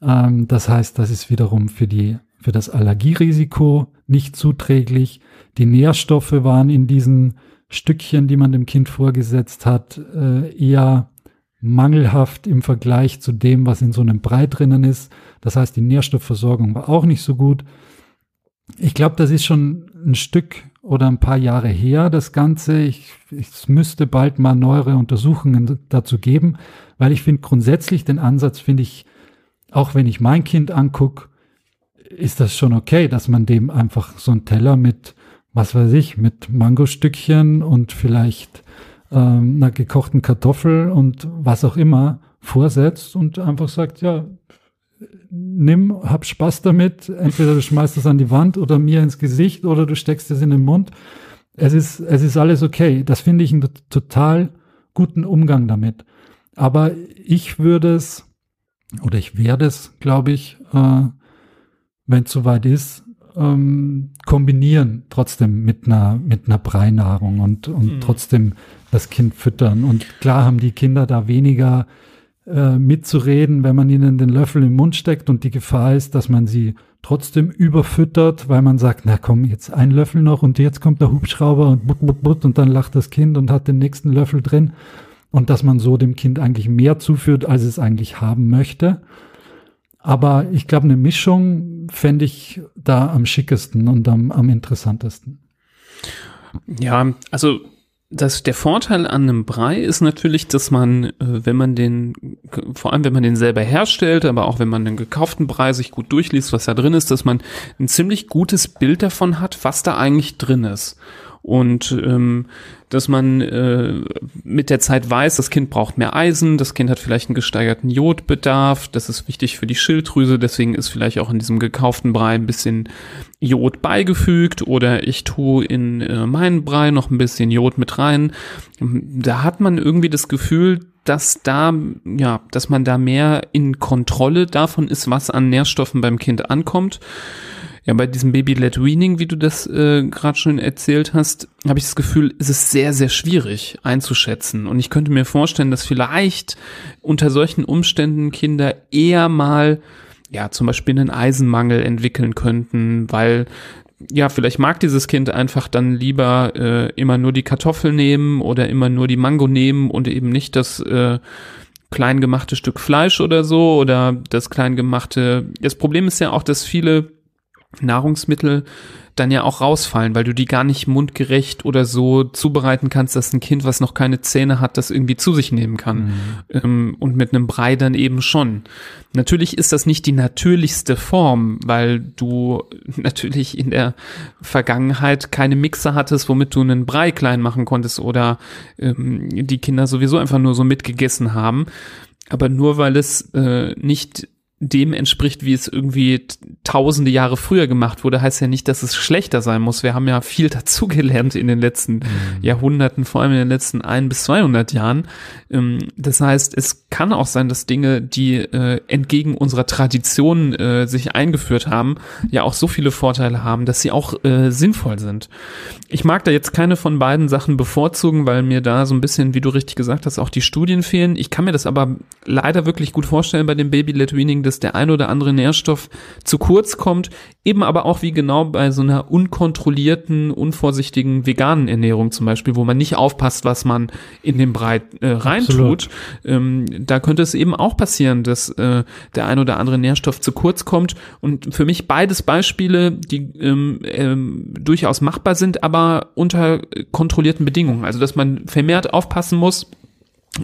Ähm, das heißt, das ist wiederum für die, für das Allergierisiko nicht zuträglich. Die Nährstoffe waren in diesen Stückchen, die man dem Kind vorgesetzt hat, äh, eher mangelhaft im Vergleich zu dem, was in so einem Brei drinnen ist. Das heißt, die Nährstoffversorgung war auch nicht so gut. Ich glaube, das ist schon ein Stück oder ein paar Jahre her, das Ganze. Ich, es müsste bald mal neuere Untersuchungen dazu geben, weil ich finde grundsätzlich den Ansatz, finde ich, auch wenn ich mein Kind angucke, ist das schon okay, dass man dem einfach so einen Teller mit, was weiß ich, mit Mangostückchen und vielleicht ähm, einer gekochten Kartoffel und was auch immer vorsetzt und einfach sagt, ja, nimm, hab Spaß damit. Entweder du schmeißt es an die Wand oder mir ins Gesicht oder du steckst es in den Mund. Es ist, es ist alles okay. Das finde ich einen total guten Umgang damit. Aber ich würde es, oder ich werde es, glaube ich, äh, wenn es soweit ist, ähm, kombinieren trotzdem mit einer, mit einer Breinahrung und, und mhm. trotzdem das Kind füttern. Und klar haben die Kinder da weniger äh, mitzureden, wenn man ihnen den Löffel im Mund steckt und die Gefahr ist, dass man sie trotzdem überfüttert, weil man sagt, na komm, jetzt ein Löffel noch und jetzt kommt der Hubschrauber und but, but, but, und dann lacht das Kind und hat den nächsten Löffel drin und dass man so dem Kind eigentlich mehr zuführt, als es eigentlich haben möchte. Aber ich glaube, eine Mischung fände ich da am schickesten und am, am interessantesten. Ja, also das, der Vorteil an einem Brei ist natürlich, dass man, äh, wenn man den, vor allem wenn man den selber herstellt, aber auch wenn man den gekauften Brei sich gut durchliest, was da drin ist, dass man ein ziemlich gutes Bild davon hat, was da eigentlich drin ist und ähm, dass man äh, mit der Zeit weiß, das Kind braucht mehr Eisen, das Kind hat vielleicht einen gesteigerten Jodbedarf, das ist wichtig für die Schilddrüse, deswegen ist vielleicht auch in diesem gekauften Brei ein bisschen Jod beigefügt oder ich tue in äh, meinen Brei noch ein bisschen Jod mit rein. Da hat man irgendwie das Gefühl, dass da, ja, dass man da mehr in Kontrolle davon ist, was an Nährstoffen beim Kind ankommt. Ja, bei diesem Baby-led Weaning, wie du das äh, gerade schon erzählt hast, habe ich das Gefühl, ist es sehr, sehr schwierig einzuschätzen. Und ich könnte mir vorstellen, dass vielleicht unter solchen Umständen Kinder eher mal, ja, zum Beispiel einen Eisenmangel entwickeln könnten, weil ja, vielleicht mag dieses Kind einfach dann lieber äh, immer nur die Kartoffel nehmen oder immer nur die Mango nehmen und eben nicht das äh, klein gemachte Stück Fleisch oder so oder das klein gemachte. Das Problem ist ja auch, dass viele Nahrungsmittel dann ja auch rausfallen, weil du die gar nicht mundgerecht oder so zubereiten kannst, dass ein Kind, was noch keine Zähne hat, das irgendwie zu sich nehmen kann. Mhm. Ähm, und mit einem Brei dann eben schon. Natürlich ist das nicht die natürlichste Form, weil du natürlich in der Vergangenheit keine Mixer hattest, womit du einen Brei klein machen konntest oder ähm, die Kinder sowieso einfach nur so mitgegessen haben. Aber nur weil es äh, nicht dem entspricht, wie es irgendwie tausende Jahre früher gemacht wurde, heißt ja nicht, dass es schlechter sein muss. Wir haben ja viel dazugelernt in den letzten mhm. Jahrhunderten, vor allem in den letzten ein bis 200 Jahren. Ähm, das heißt, es kann auch sein, dass Dinge, die äh, entgegen unserer Tradition äh, sich eingeführt haben, ja auch so viele Vorteile haben, dass sie auch äh, sinnvoll sind. Ich mag da jetzt keine von beiden Sachen bevorzugen, weil mir da so ein bisschen, wie du richtig gesagt hast, auch die Studien fehlen. Ich kann mir das aber leider wirklich gut vorstellen bei dem Baby-led Weaning, dass der ein oder andere Nährstoff zu kurz kommt, eben aber auch wie genau bei so einer unkontrollierten, unvorsichtigen veganen Ernährung zum Beispiel, wo man nicht aufpasst, was man in den Brei äh, reintut. Ähm, da könnte es eben auch passieren, dass äh, der ein oder andere Nährstoff zu kurz kommt. Und für mich beides Beispiele, die ähm, ähm, durchaus machbar sind, aber unter kontrollierten Bedingungen. Also dass man vermehrt aufpassen muss,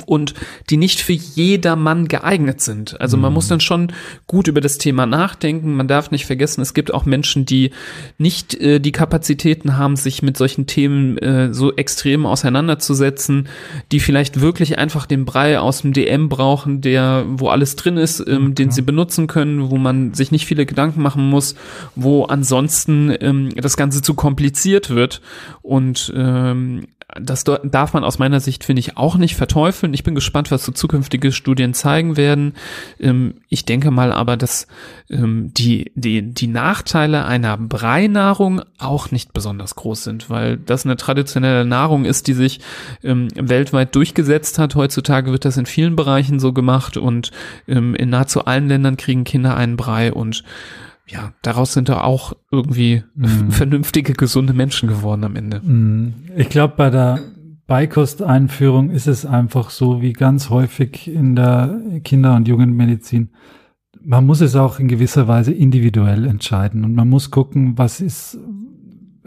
und die nicht für jedermann geeignet sind. Also man muss mhm. dann schon gut über das Thema nachdenken. Man darf nicht vergessen, es gibt auch Menschen, die nicht äh, die Kapazitäten haben, sich mit solchen Themen äh, so extrem auseinanderzusetzen, die vielleicht wirklich einfach den Brei aus dem DM brauchen, der, wo alles drin ist, ähm, okay. den sie benutzen können, wo man sich nicht viele Gedanken machen muss, wo ansonsten ähm, das Ganze zu kompliziert wird. Und ähm, das darf man aus meiner Sicht, finde ich, auch nicht verteufeln. Ich bin gespannt, was so zukünftige Studien zeigen werden. Ähm, ich denke mal aber, dass ähm, die, die, die Nachteile einer Breinahrung auch nicht besonders groß sind, weil das eine traditionelle Nahrung ist, die sich ähm, weltweit durchgesetzt hat. Heutzutage wird das in vielen Bereichen so gemacht und in nahezu allen Ländern kriegen Kinder einen Brei und ja, daraus sind da auch irgendwie mhm. vernünftige, gesunde Menschen geworden am Ende. Mhm. Ich glaube, bei der Beikosteinführung ist es einfach so, wie ganz häufig in der Kinder- und Jugendmedizin. Man muss es auch in gewisser Weise individuell entscheiden und man muss gucken, was ist.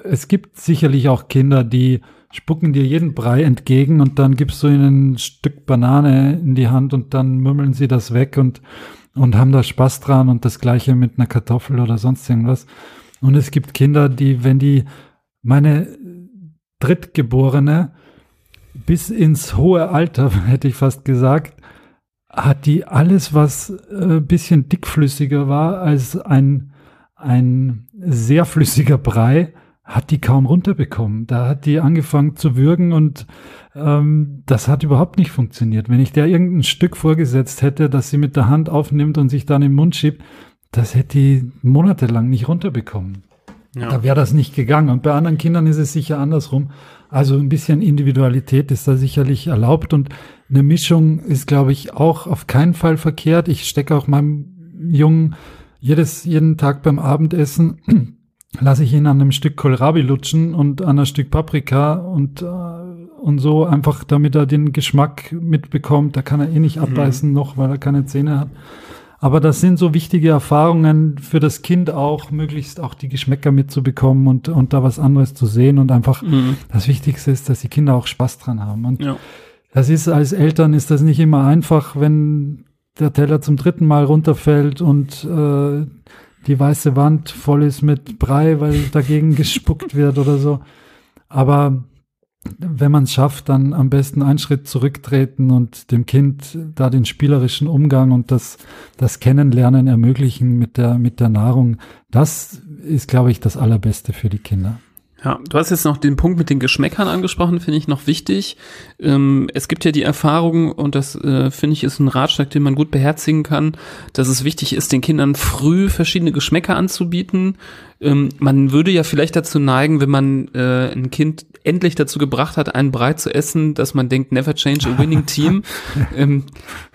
Es gibt sicherlich auch Kinder, die spucken dir jeden Brei entgegen und dann gibst du ihnen ein Stück Banane in die Hand und dann mümmeln sie das weg und und haben da Spaß dran und das gleiche mit einer Kartoffel oder sonst irgendwas. Und es gibt Kinder, die, wenn die, meine Drittgeborene bis ins hohe Alter, hätte ich fast gesagt, hat die alles, was äh, bisschen dickflüssiger war als ein, ein sehr flüssiger Brei, hat die kaum runterbekommen. Da hat die angefangen zu würgen und ähm, das hat überhaupt nicht funktioniert. Wenn ich der irgendein Stück vorgesetzt hätte, das sie mit der Hand aufnimmt und sich dann im Mund schiebt, das hätte die monatelang nicht runterbekommen. Ja. Da wäre das nicht gegangen. Und bei anderen Kindern ist es sicher andersrum. Also ein bisschen Individualität ist da sicherlich erlaubt und eine Mischung ist, glaube ich, auch auf keinen Fall verkehrt. Ich stecke auch meinem Jungen jedes, jeden Tag beim Abendessen lasse ich ihn an einem Stück Kohlrabi lutschen und an einem Stück Paprika und, äh, und so einfach, damit er den Geschmack mitbekommt. Da kann er eh nicht mhm. abbeißen mhm. noch, weil er keine Zähne hat. Aber das sind so wichtige Erfahrungen für das Kind auch, möglichst auch die Geschmäcker mitzubekommen und, und da was anderes zu sehen und einfach mhm. das Wichtigste ist, dass die Kinder auch Spaß dran haben. Und ja. das ist als Eltern ist das nicht immer einfach, wenn der Teller zum dritten Mal runterfällt und äh, die weiße Wand voll ist mit Brei, weil dagegen gespuckt wird oder so. Aber wenn man es schafft, dann am besten einen Schritt zurücktreten und dem Kind da den spielerischen Umgang und das, das Kennenlernen ermöglichen mit der, mit der Nahrung. Das ist, glaube ich, das Allerbeste für die Kinder. Ja, du hast jetzt noch den Punkt mit den Geschmäckern angesprochen, finde ich noch wichtig. Ähm, es gibt ja die Erfahrung, und das äh, finde ich ist ein Ratschlag, den man gut beherzigen kann, dass es wichtig ist, den Kindern früh verschiedene Geschmäcker anzubieten. Ähm, man würde ja vielleicht dazu neigen, wenn man äh, ein Kind endlich dazu gebracht hat, einen Brei zu essen, dass man denkt, never change a winning team. ähm,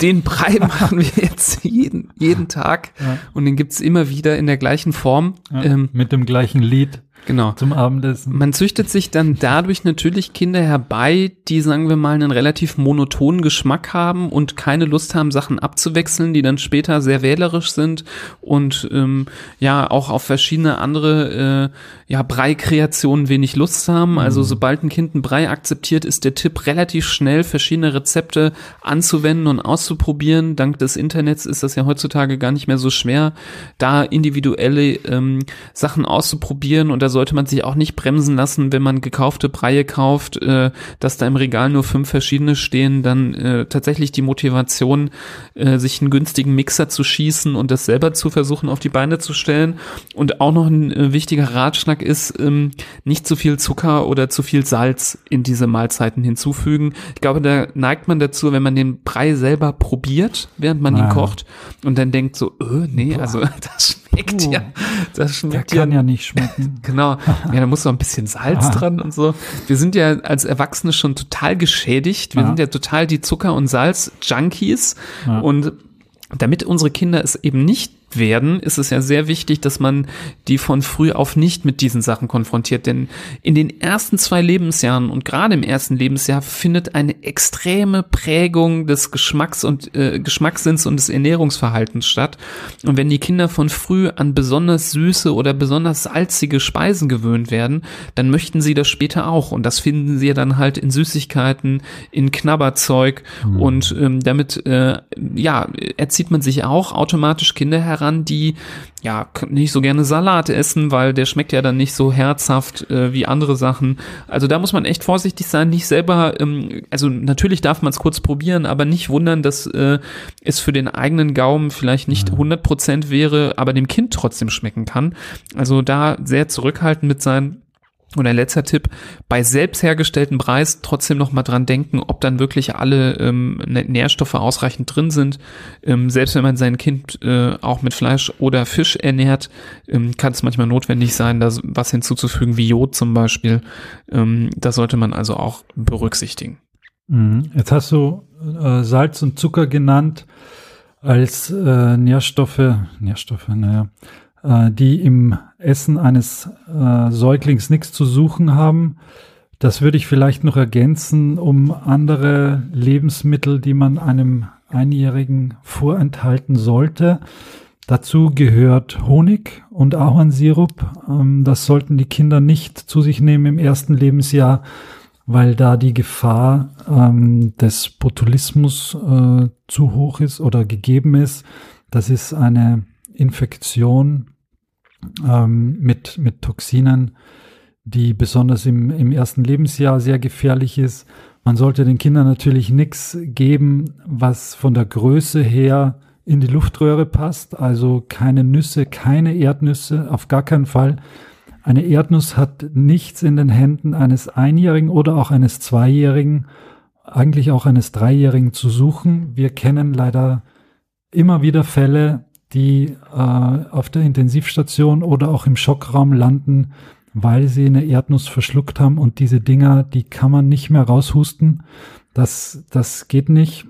den Brei machen wir jetzt jeden, jeden Tag ja. und den gibt's immer wieder in der gleichen Form. Ja, ähm, mit dem gleichen Lied. Genau. Zum Abendessen. Man züchtet sich dann dadurch natürlich Kinder herbei, die, sagen wir mal, einen relativ monotonen Geschmack haben und keine Lust haben, Sachen abzuwechseln, die dann später sehr wählerisch sind und ähm, ja auch auf verschiedene andere äh, ja, Brei-Kreationen wenig Lust haben. Also sobald ein Kind ein Brei akzeptiert, ist der Tipp relativ schnell, verschiedene Rezepte anzuwenden und auszuprobieren. Dank des Internets ist das ja heutzutage gar nicht mehr so schwer, da individuelle ähm, Sachen auszuprobieren und da sollte man sich auch nicht bremsen lassen, wenn man gekaufte Breie kauft, äh, dass da im Regal nur fünf verschiedene stehen, dann äh, tatsächlich die Motivation, äh, sich einen günstigen Mixer zu schießen und das selber zu versuchen auf die Beine zu stellen. Und auch noch ein äh, wichtiger Ratschlag ist, ähm, nicht zu viel Zucker oder zu viel Salz in diese Mahlzeiten hinzufügen. Ich glaube, da neigt man dazu, wenn man den Brei selber probiert, während man ihn Ah. kocht und dann denkt so, äh, nee, also das schmeckt Puh. ja, das Der schmeckt ja kann ja nicht schmecken. Genau. Ja, da muss noch ein bisschen Salz Ah. dran und so. Wir sind ja als Erwachsene schon total geschädigt. Wir Ja. sind ja total die Zucker- und Salz-Junkies. Ja. Und damit unsere Kinder es eben nicht werden, ist es ja sehr wichtig, dass man die von früh auf nicht mit diesen Sachen konfrontiert. Denn in den ersten zwei Lebensjahren und gerade im ersten Lebensjahr findet eine extreme Prägung des Geschmacks und äh, Geschmackssinns und des Ernährungsverhaltens statt. Und wenn die Kinder von früh an besonders süße oder besonders salzige Speisen gewöhnt werden, dann möchten sie das später auch. Und das finden sie ja dann halt in Süßigkeiten, in Knabberzeug. Und ähm, damit äh, ja erzieht man sich auch automatisch Kinder heran, die ja nicht so gerne Salat essen, weil der schmeckt ja dann nicht so herzhaft äh, wie andere Sachen. Also da muss man echt vorsichtig sein, nicht selber, ähm, also natürlich darf man es kurz probieren, aber nicht wundern, dass äh, es für den eigenen Gaumen vielleicht nicht 100% wäre, aber dem Kind trotzdem schmecken kann. Also da sehr zurückhaltend mit sein. Und ein letzter Tipp, bei selbst hergestellten Preis trotzdem noch mal dran denken, ob dann wirklich alle ähm, Nä- Nährstoffe ausreichend drin sind. Ähm, selbst wenn man sein Kind äh, auch mit Fleisch oder Fisch ernährt, ähm, kann es manchmal notwendig sein, da was hinzuzufügen, wie Jod zum Beispiel. Ähm, das sollte man also auch berücksichtigen. Mhm. Jetzt hast du äh, Salz und Zucker genannt als äh, Nährstoffe, Nährstoffe, naja, äh, die im Essen eines äh, Säuglings nichts zu suchen haben. Das würde ich vielleicht noch ergänzen um andere Lebensmittel, die man einem Einjährigen vorenthalten sollte. Dazu gehört Honig und Ahornsirup. Ähm, das sollten die Kinder nicht zu sich nehmen im ersten Lebensjahr, weil da die Gefahr ähm, des Botulismus äh, zu hoch ist oder gegeben ist. Das ist eine Infektion ähm, mit, mit Toxinen, die besonders im, im ersten Lebensjahr sehr gefährlich ist. Man sollte den Kindern natürlich nichts geben, was von der Größe her in die Luftröhre passt. Also keine Nüsse, keine Erdnüsse, auf gar keinen Fall. Eine Erdnuss hat nichts in den Händen eines Einjährigen oder auch eines Zweijährigen, eigentlich auch eines Dreijährigen zu suchen. Wir kennen leider immer wieder Fälle, die äh, auf der Intensivstation oder auch im Schockraum landen, weil sie eine Erdnuss verschluckt haben und diese Dinger, die kann man nicht mehr raushusten. Das, das geht nicht.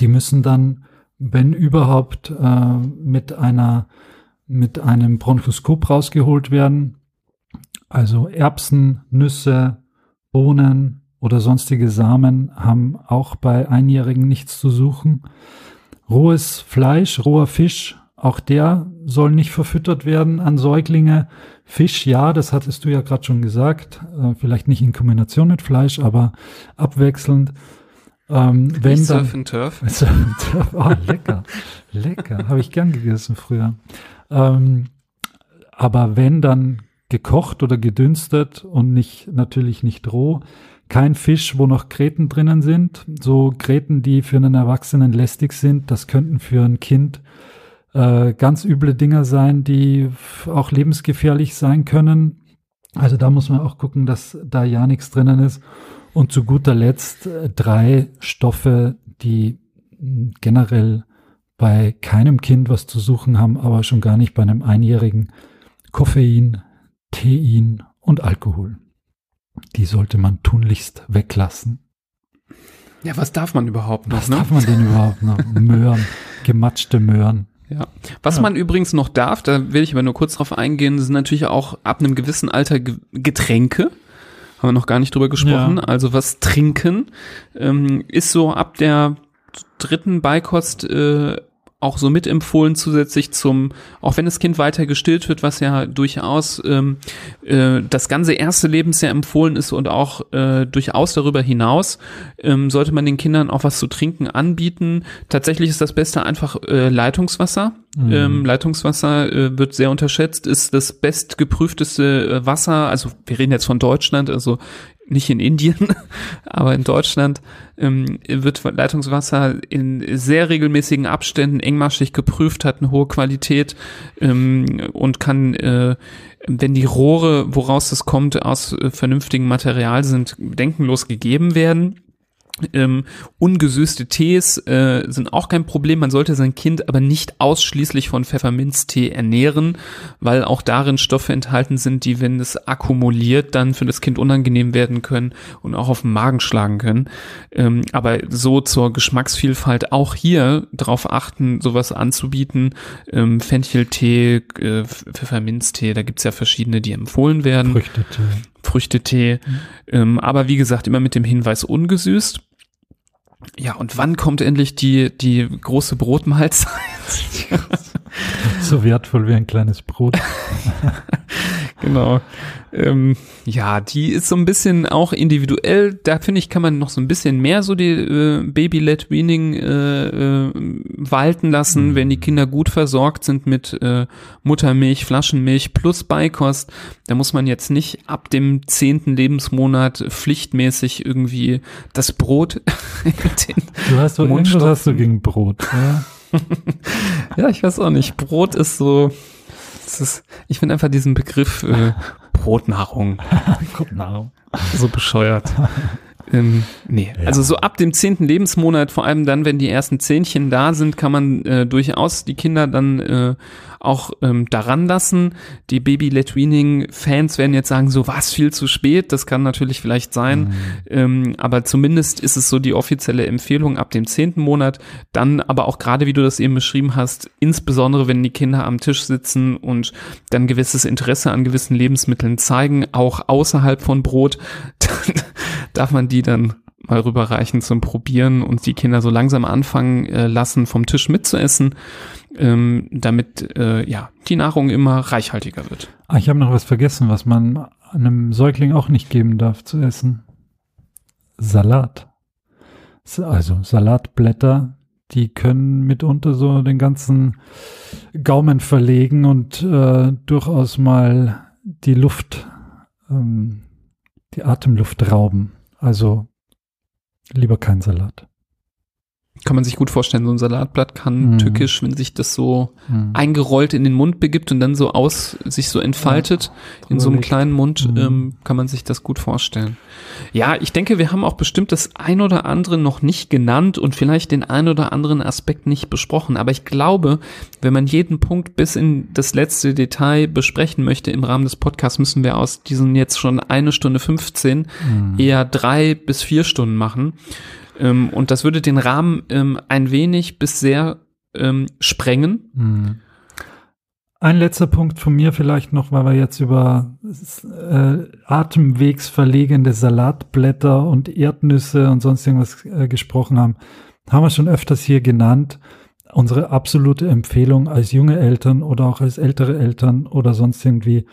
Die müssen dann, wenn überhaupt, äh, mit einer, mit einem Bronchoskop rausgeholt werden. Also Erbsen, Nüsse, Bohnen oder sonstige Samen haben auch bei Einjährigen nichts zu suchen. Rohes Fleisch, roher Fisch, auch der soll nicht verfüttert werden an Säuglinge. Fisch, ja, das hattest du ja gerade schon gesagt. Äh, vielleicht nicht in Kombination mit Fleisch, aber abwechselnd. Ähm, wenn dann, Surf and Turf. oh, lecker, lecker, habe ich gern gegessen früher. Ähm, aber wenn dann gekocht oder gedünstet und nicht natürlich nicht roh, kein Fisch, wo noch Gräten drinnen sind. So Gräten, die für einen Erwachsenen lästig sind, das könnten für ein Kind äh, ganz üble Dinger sein, die auch lebensgefährlich sein können. Also da muss man auch gucken, dass da ja nichts drinnen ist. Und zu guter Letzt äh, drei Stoffe, die mh, generell bei keinem Kind was zu suchen haben, aber schon gar nicht bei einem Einjährigen. Koffein, Tein und Alkohol. Die sollte man tunlichst weglassen. Ja, was darf man überhaupt noch? Was ne? darf man denn überhaupt noch? Möhren, gematschte Möhren. Ja. Was ja. man übrigens noch darf, da will ich aber nur kurz drauf eingehen, sind natürlich auch ab einem gewissen Alter Getränke. Haben wir noch gar nicht drüber gesprochen. Ja. Also was trinken ähm, ist so ab der dritten Beikost äh, auch so mitempfohlen zusätzlich zum, auch wenn das Kind weiter gestillt wird, was ja durchaus ähm, äh, das ganze erste Lebensjahr empfohlen ist und auch äh, durchaus darüber hinaus, ähm, sollte man den Kindern auch was zu trinken anbieten. Tatsächlich ist das Beste einfach äh, Leitungswasser. Mhm. Ähm, Leitungswasser äh, wird sehr unterschätzt, ist das bestgeprüfteste äh, Wasser, also wir reden jetzt von Deutschland, also nicht in Indien, aber in Deutschland ähm, wird Leitungswasser in sehr regelmäßigen Abständen engmaschig geprüft, hat eine hohe Qualität ähm, und kann, äh, wenn die Rohre, woraus es kommt, aus äh, vernünftigem Material sind, denkenlos gegeben werden. Ähm, ungesüßte Tees äh, sind auch kein Problem. Man sollte sein Kind aber nicht ausschließlich von Pfefferminztee ernähren, weil auch darin Stoffe enthalten sind, die, wenn es akkumuliert, dann für das Kind unangenehm werden können und auch auf den Magen schlagen können. Ähm, aber so zur Geschmacksvielfalt auch hier darauf achten, sowas anzubieten. Ähm, Fencheltee, äh, Pfefferminztee, da gibt's ja verschiedene, die empfohlen werden. Früchtetee. Früchtetee. Mhm. Ähm, aber wie gesagt, immer mit dem Hinweis ungesüßt. Ja, und wann kommt endlich die, die große Brotmahlzeit? so wertvoll wie ein kleines Brot. genau. Ähm, ja, die ist so ein bisschen auch individuell. Da finde ich, kann man noch so ein bisschen mehr so die äh, Baby-led Weaning äh, äh, walten lassen, mhm. wenn die Kinder gut versorgt sind mit äh, Muttermilch, Flaschenmilch plus Beikost. Da muss man jetzt nicht ab dem zehnten Lebensmonat pflichtmäßig irgendwie das Brot Du hast doch irgendwas hast du gegen Brot, ja? ja, ich weiß auch nicht. Brot ist so, ist, ich finde einfach diesen Begriff äh, Brotnahrung. Brotnahrung. So bescheuert. Ähm, nee, ja. also so ab dem zehnten Lebensmonat, vor allem dann, wenn die ersten Zähnchen da sind, kann man äh, durchaus die Kinder dann äh, auch ähm, daran lassen. Die Baby-Led-Weaning-Fans werden jetzt sagen, so was viel zu spät, das kann natürlich vielleicht sein, mhm. ähm, aber zumindest ist es so die offizielle Empfehlung ab dem zehnten Monat. Dann aber auch gerade, wie du das eben beschrieben hast, insbesondere wenn die Kinder am Tisch sitzen und dann gewisses Interesse an gewissen Lebensmitteln zeigen, auch außerhalb von Brot, dann darf man die dann mal rüberreichen zum Probieren und die Kinder so langsam anfangen äh, lassen, vom Tisch mitzuessen, ähm, damit äh, ja die Nahrung immer reichhaltiger wird. Ah, ich habe noch was vergessen, was man einem Säugling auch nicht geben darf zu essen. Salat. Also Salatblätter, die können mitunter so den ganzen Gaumen verlegen und äh, durchaus mal die Luft, ähm, die Atemluft rauben. Also lieber kein Salat. Kann man sich gut vorstellen, so ein Salatblatt kann mm. tückisch, wenn sich das so mm. eingerollt in den Mund begibt und dann so aus, sich so entfaltet ja, in so einem kleinen Mund, mm. ähm, kann man sich das gut vorstellen. Ja, ich denke, wir haben auch bestimmt das ein oder andere noch nicht genannt und vielleicht den ein oder anderen Aspekt nicht besprochen. Aber ich glaube, wenn man jeden Punkt bis in das letzte Detail besprechen möchte im Rahmen des Podcasts, müssen wir aus diesen jetzt schon eine Stunde 15 mm. eher drei bis vier Stunden machen. Ähm, und das würde den Rahmen ähm, ein wenig bis sehr ähm, sprengen. Hm. Ein letzter Punkt von mir vielleicht noch, weil wir jetzt über äh, atemwegsverlegende Salatblätter und Erdnüsse und sonst irgendwas äh, gesprochen haben, haben wir schon öfters hier genannt. Unsere absolute Empfehlung als junge Eltern oder auch als ältere Eltern oder sonst irgendwie,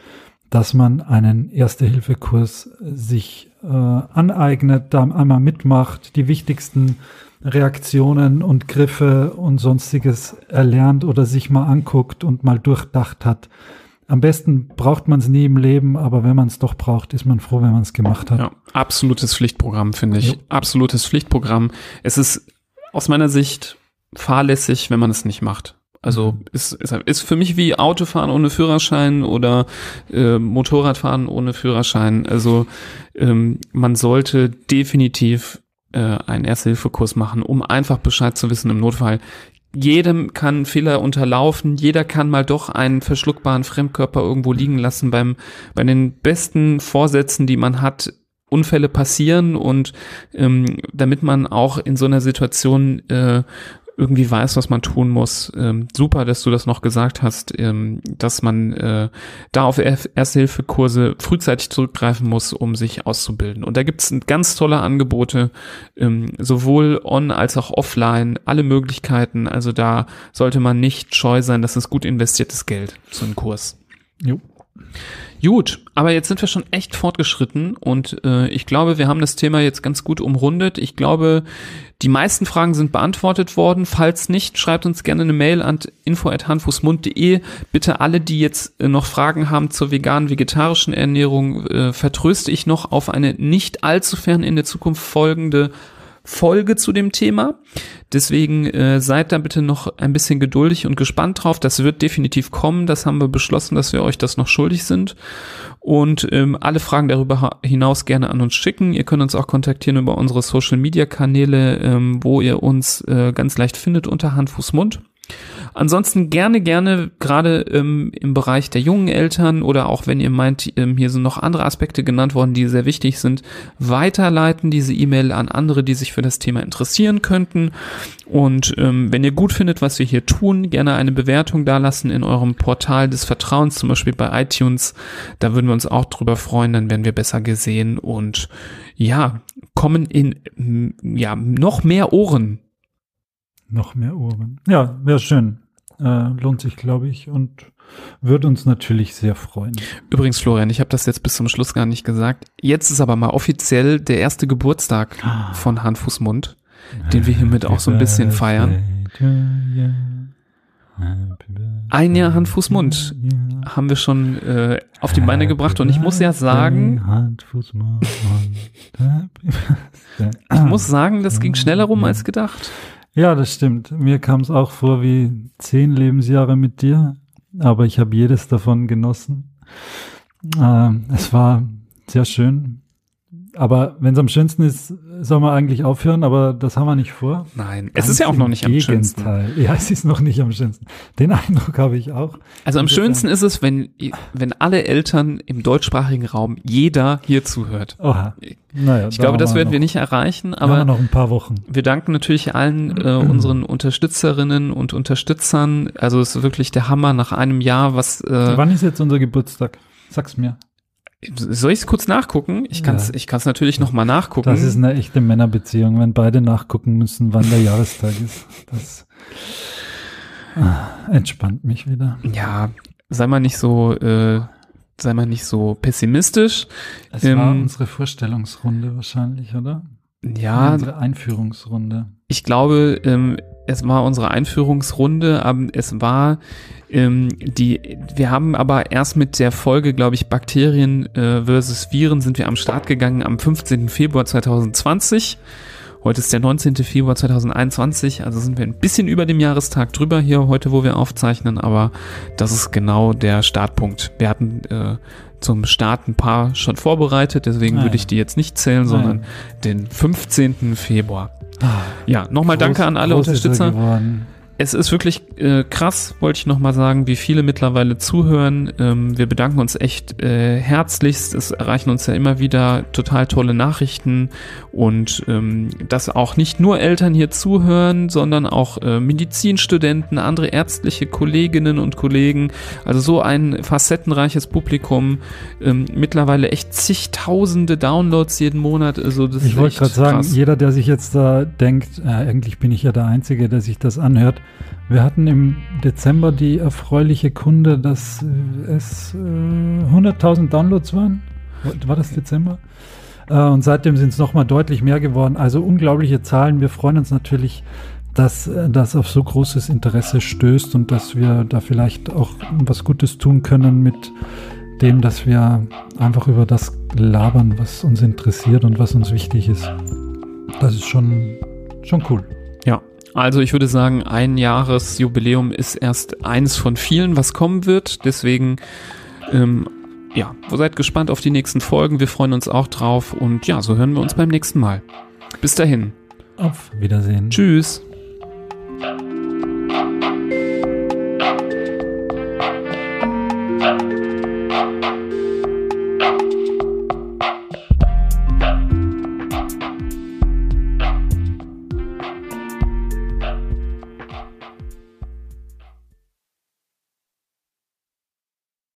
dass man einen Erste-Hilfe-Kurs sich äh, aneignet, da einmal mitmacht, die wichtigsten Reaktionen und Griffe und sonstiges erlernt oder sich mal anguckt und mal durchdacht hat. Am besten braucht man es nie im Leben, aber wenn man es doch braucht, ist man froh, wenn man es gemacht hat. Ja, absolutes Pflichtprogramm, finde ich. Jo. Absolutes Pflichtprogramm. Es ist aus meiner Sicht fahrlässig, wenn man es nicht macht. Also ist, ist, ist für mich wie Autofahren ohne Führerschein oder äh, Motorradfahren ohne Führerschein. Also ähm, man sollte definitiv äh, einen Erste-Hilfe-Kurs machen, um einfach Bescheid zu wissen im Notfall. Jedem kann Fehler unterlaufen, jeder kann mal doch einen verschluckbaren Fremdkörper irgendwo liegen lassen. Beim, bei den besten Vorsätzen, die man hat, Unfälle passieren und ähm, damit man auch in so einer Situation äh, irgendwie weiß, was man tun muss. Ähm, super, dass du das noch gesagt hast, ähm, dass man äh, da auf Erste-Hilfe-Kurse frühzeitig zurückgreifen muss, um sich auszubilden. Und da gibt es ganz tolle Angebote, ähm, sowohl on als auch offline, alle Möglichkeiten. Also da sollte man nicht scheu sein, das ist gut investiertes Geld, so ein Kurs. Jo. Gut, aber jetzt sind wir schon echt fortgeschritten und äh, ich glaube, wir haben das Thema jetzt ganz gut umrundet. Ich glaube, die meisten Fragen sind beantwortet worden. Falls nicht, schreibt uns gerne eine Mail an info@handfußmund.de. Bitte alle, die jetzt äh, noch Fragen haben zur veganen, vegetarischen Ernährung, äh, vertröste ich noch auf eine nicht allzu fern in der Zukunft folgende Folge zu dem Thema. Deswegen äh, seid da bitte noch ein bisschen geduldig und gespannt drauf. Das wird definitiv kommen. Das haben wir beschlossen, dass wir euch das noch schuldig sind. Und ähm, alle Fragen darüber hinaus gerne an uns schicken. Ihr könnt uns auch kontaktieren über unsere Social Media Kanäle, ähm, wo ihr uns äh, ganz leicht findet unter Hand, Fuß, Mund. Ansonsten gerne, gerne, gerade ähm, im Bereich der jungen Eltern oder auch wenn ihr meint, ähm, hier sind noch andere Aspekte genannt worden, die sehr wichtig sind, weiterleiten diese E-Mail an andere, die sich für das Thema interessieren könnten. Und ähm, wenn ihr gut findet, was wir hier tun, gerne eine Bewertung dalassen in eurem Portal des Vertrauens, zum Beispiel bei iTunes. Da würden wir uns auch drüber freuen, dann werden wir besser gesehen und ja, kommen in ja noch mehr Ohren noch mehr Ohren. Ja, wäre schön. Äh, lohnt sich, glaube ich, und würde uns natürlich sehr freuen. Übrigens, Florian, ich habe das jetzt bis zum Schluss gar nicht gesagt. Jetzt ist aber mal offiziell der erste Geburtstag ah. von Handfußmund, den wir hiermit auch so ein bisschen feiern. Ein Jahr Hand, Fuß, Mund haben wir schon äh, auf die Beine gebracht und ich muss ja sagen, ich muss sagen, das ging schneller rum als gedacht. Ja, das stimmt. Mir kam es auch vor wie zehn Lebensjahre mit dir, aber ich habe jedes davon genossen. Äh, es war sehr schön. Aber wenn es am schönsten ist, soll man eigentlich aufhören, aber das haben wir nicht vor. Nein, Ganz es ist ja auch noch nicht am schönsten. Ja, es ist noch nicht am schönsten. Den Eindruck habe ich auch. Also am schönsten ist es, wenn, wenn alle Eltern im deutschsprachigen Raum jeder hier zuhört. Oha. Naja, ich glaube, das werden wir nicht erreichen, aber wir noch ein paar Wochen. Wir danken natürlich allen äh, unseren Unterstützerinnen und Unterstützern. Also es ist wirklich der Hammer nach einem Jahr, was. Äh, Wann ist jetzt unser Geburtstag? Sag's mir. Soll ich es kurz nachgucken? Ich kann es ja. ich kann's natürlich noch mal nachgucken. Das ist eine echte Männerbeziehung, wenn beide nachgucken müssen, wann der Jahrestag ist. Das ah, entspannt mich wieder. Ja, sei mal nicht so, äh, sei mal nicht so pessimistisch. Es ähm, war unsere Vorstellungsrunde wahrscheinlich, oder? Ja. Unsere Einführungsrunde. Ich glaube, ähm, es war unsere Einführungsrunde, aber es war ähm, die, wir haben aber erst mit der Folge, glaube ich, Bakterien äh, versus Viren sind wir am Start gegangen am 15. Februar 2020. Heute ist der 19. Februar 2021, also sind wir ein bisschen über dem Jahrestag drüber hier heute, wo wir aufzeichnen, aber das ist genau der Startpunkt. Wir hatten äh, zum Start ein paar schon vorbereitet, deswegen Nein. würde ich die jetzt nicht zählen, Nein. sondern den 15. Februar. Ah, ja, nochmal danke an alle Unterstützer. Geworden es ist wirklich äh, krass, wollte ich nochmal sagen, wie viele mittlerweile zuhören. Ähm, wir bedanken uns echt äh, herzlichst. Es erreichen uns ja immer wieder total tolle Nachrichten und ähm, dass auch nicht nur Eltern hier zuhören, sondern auch äh, Medizinstudenten, andere ärztliche Kolleginnen und Kollegen. Also so ein facettenreiches Publikum. Ähm, mittlerweile echt zigtausende Downloads jeden Monat. Also das ich wollte gerade sagen, jeder, der sich jetzt da denkt, äh, eigentlich bin ich ja der Einzige, der sich das anhört, wir hatten im Dezember die erfreuliche Kunde, dass es äh, 100.000 Downloads waren. War das Dezember? Äh, und seitdem sind es nochmal deutlich mehr geworden. Also unglaubliche Zahlen. Wir freuen uns natürlich, dass äh, das auf so großes Interesse stößt und dass wir da vielleicht auch was Gutes tun können mit dem, dass wir einfach über das labern, was uns interessiert und was uns wichtig ist. Das ist schon, schon cool. Also ich würde sagen, ein Jahresjubiläum ist erst eins von vielen, was kommen wird. Deswegen, ähm, ja, seid gespannt auf die nächsten Folgen. Wir freuen uns auch drauf. Und ja, so hören wir uns beim nächsten Mal. Bis dahin. Auf Wiedersehen. Tschüss.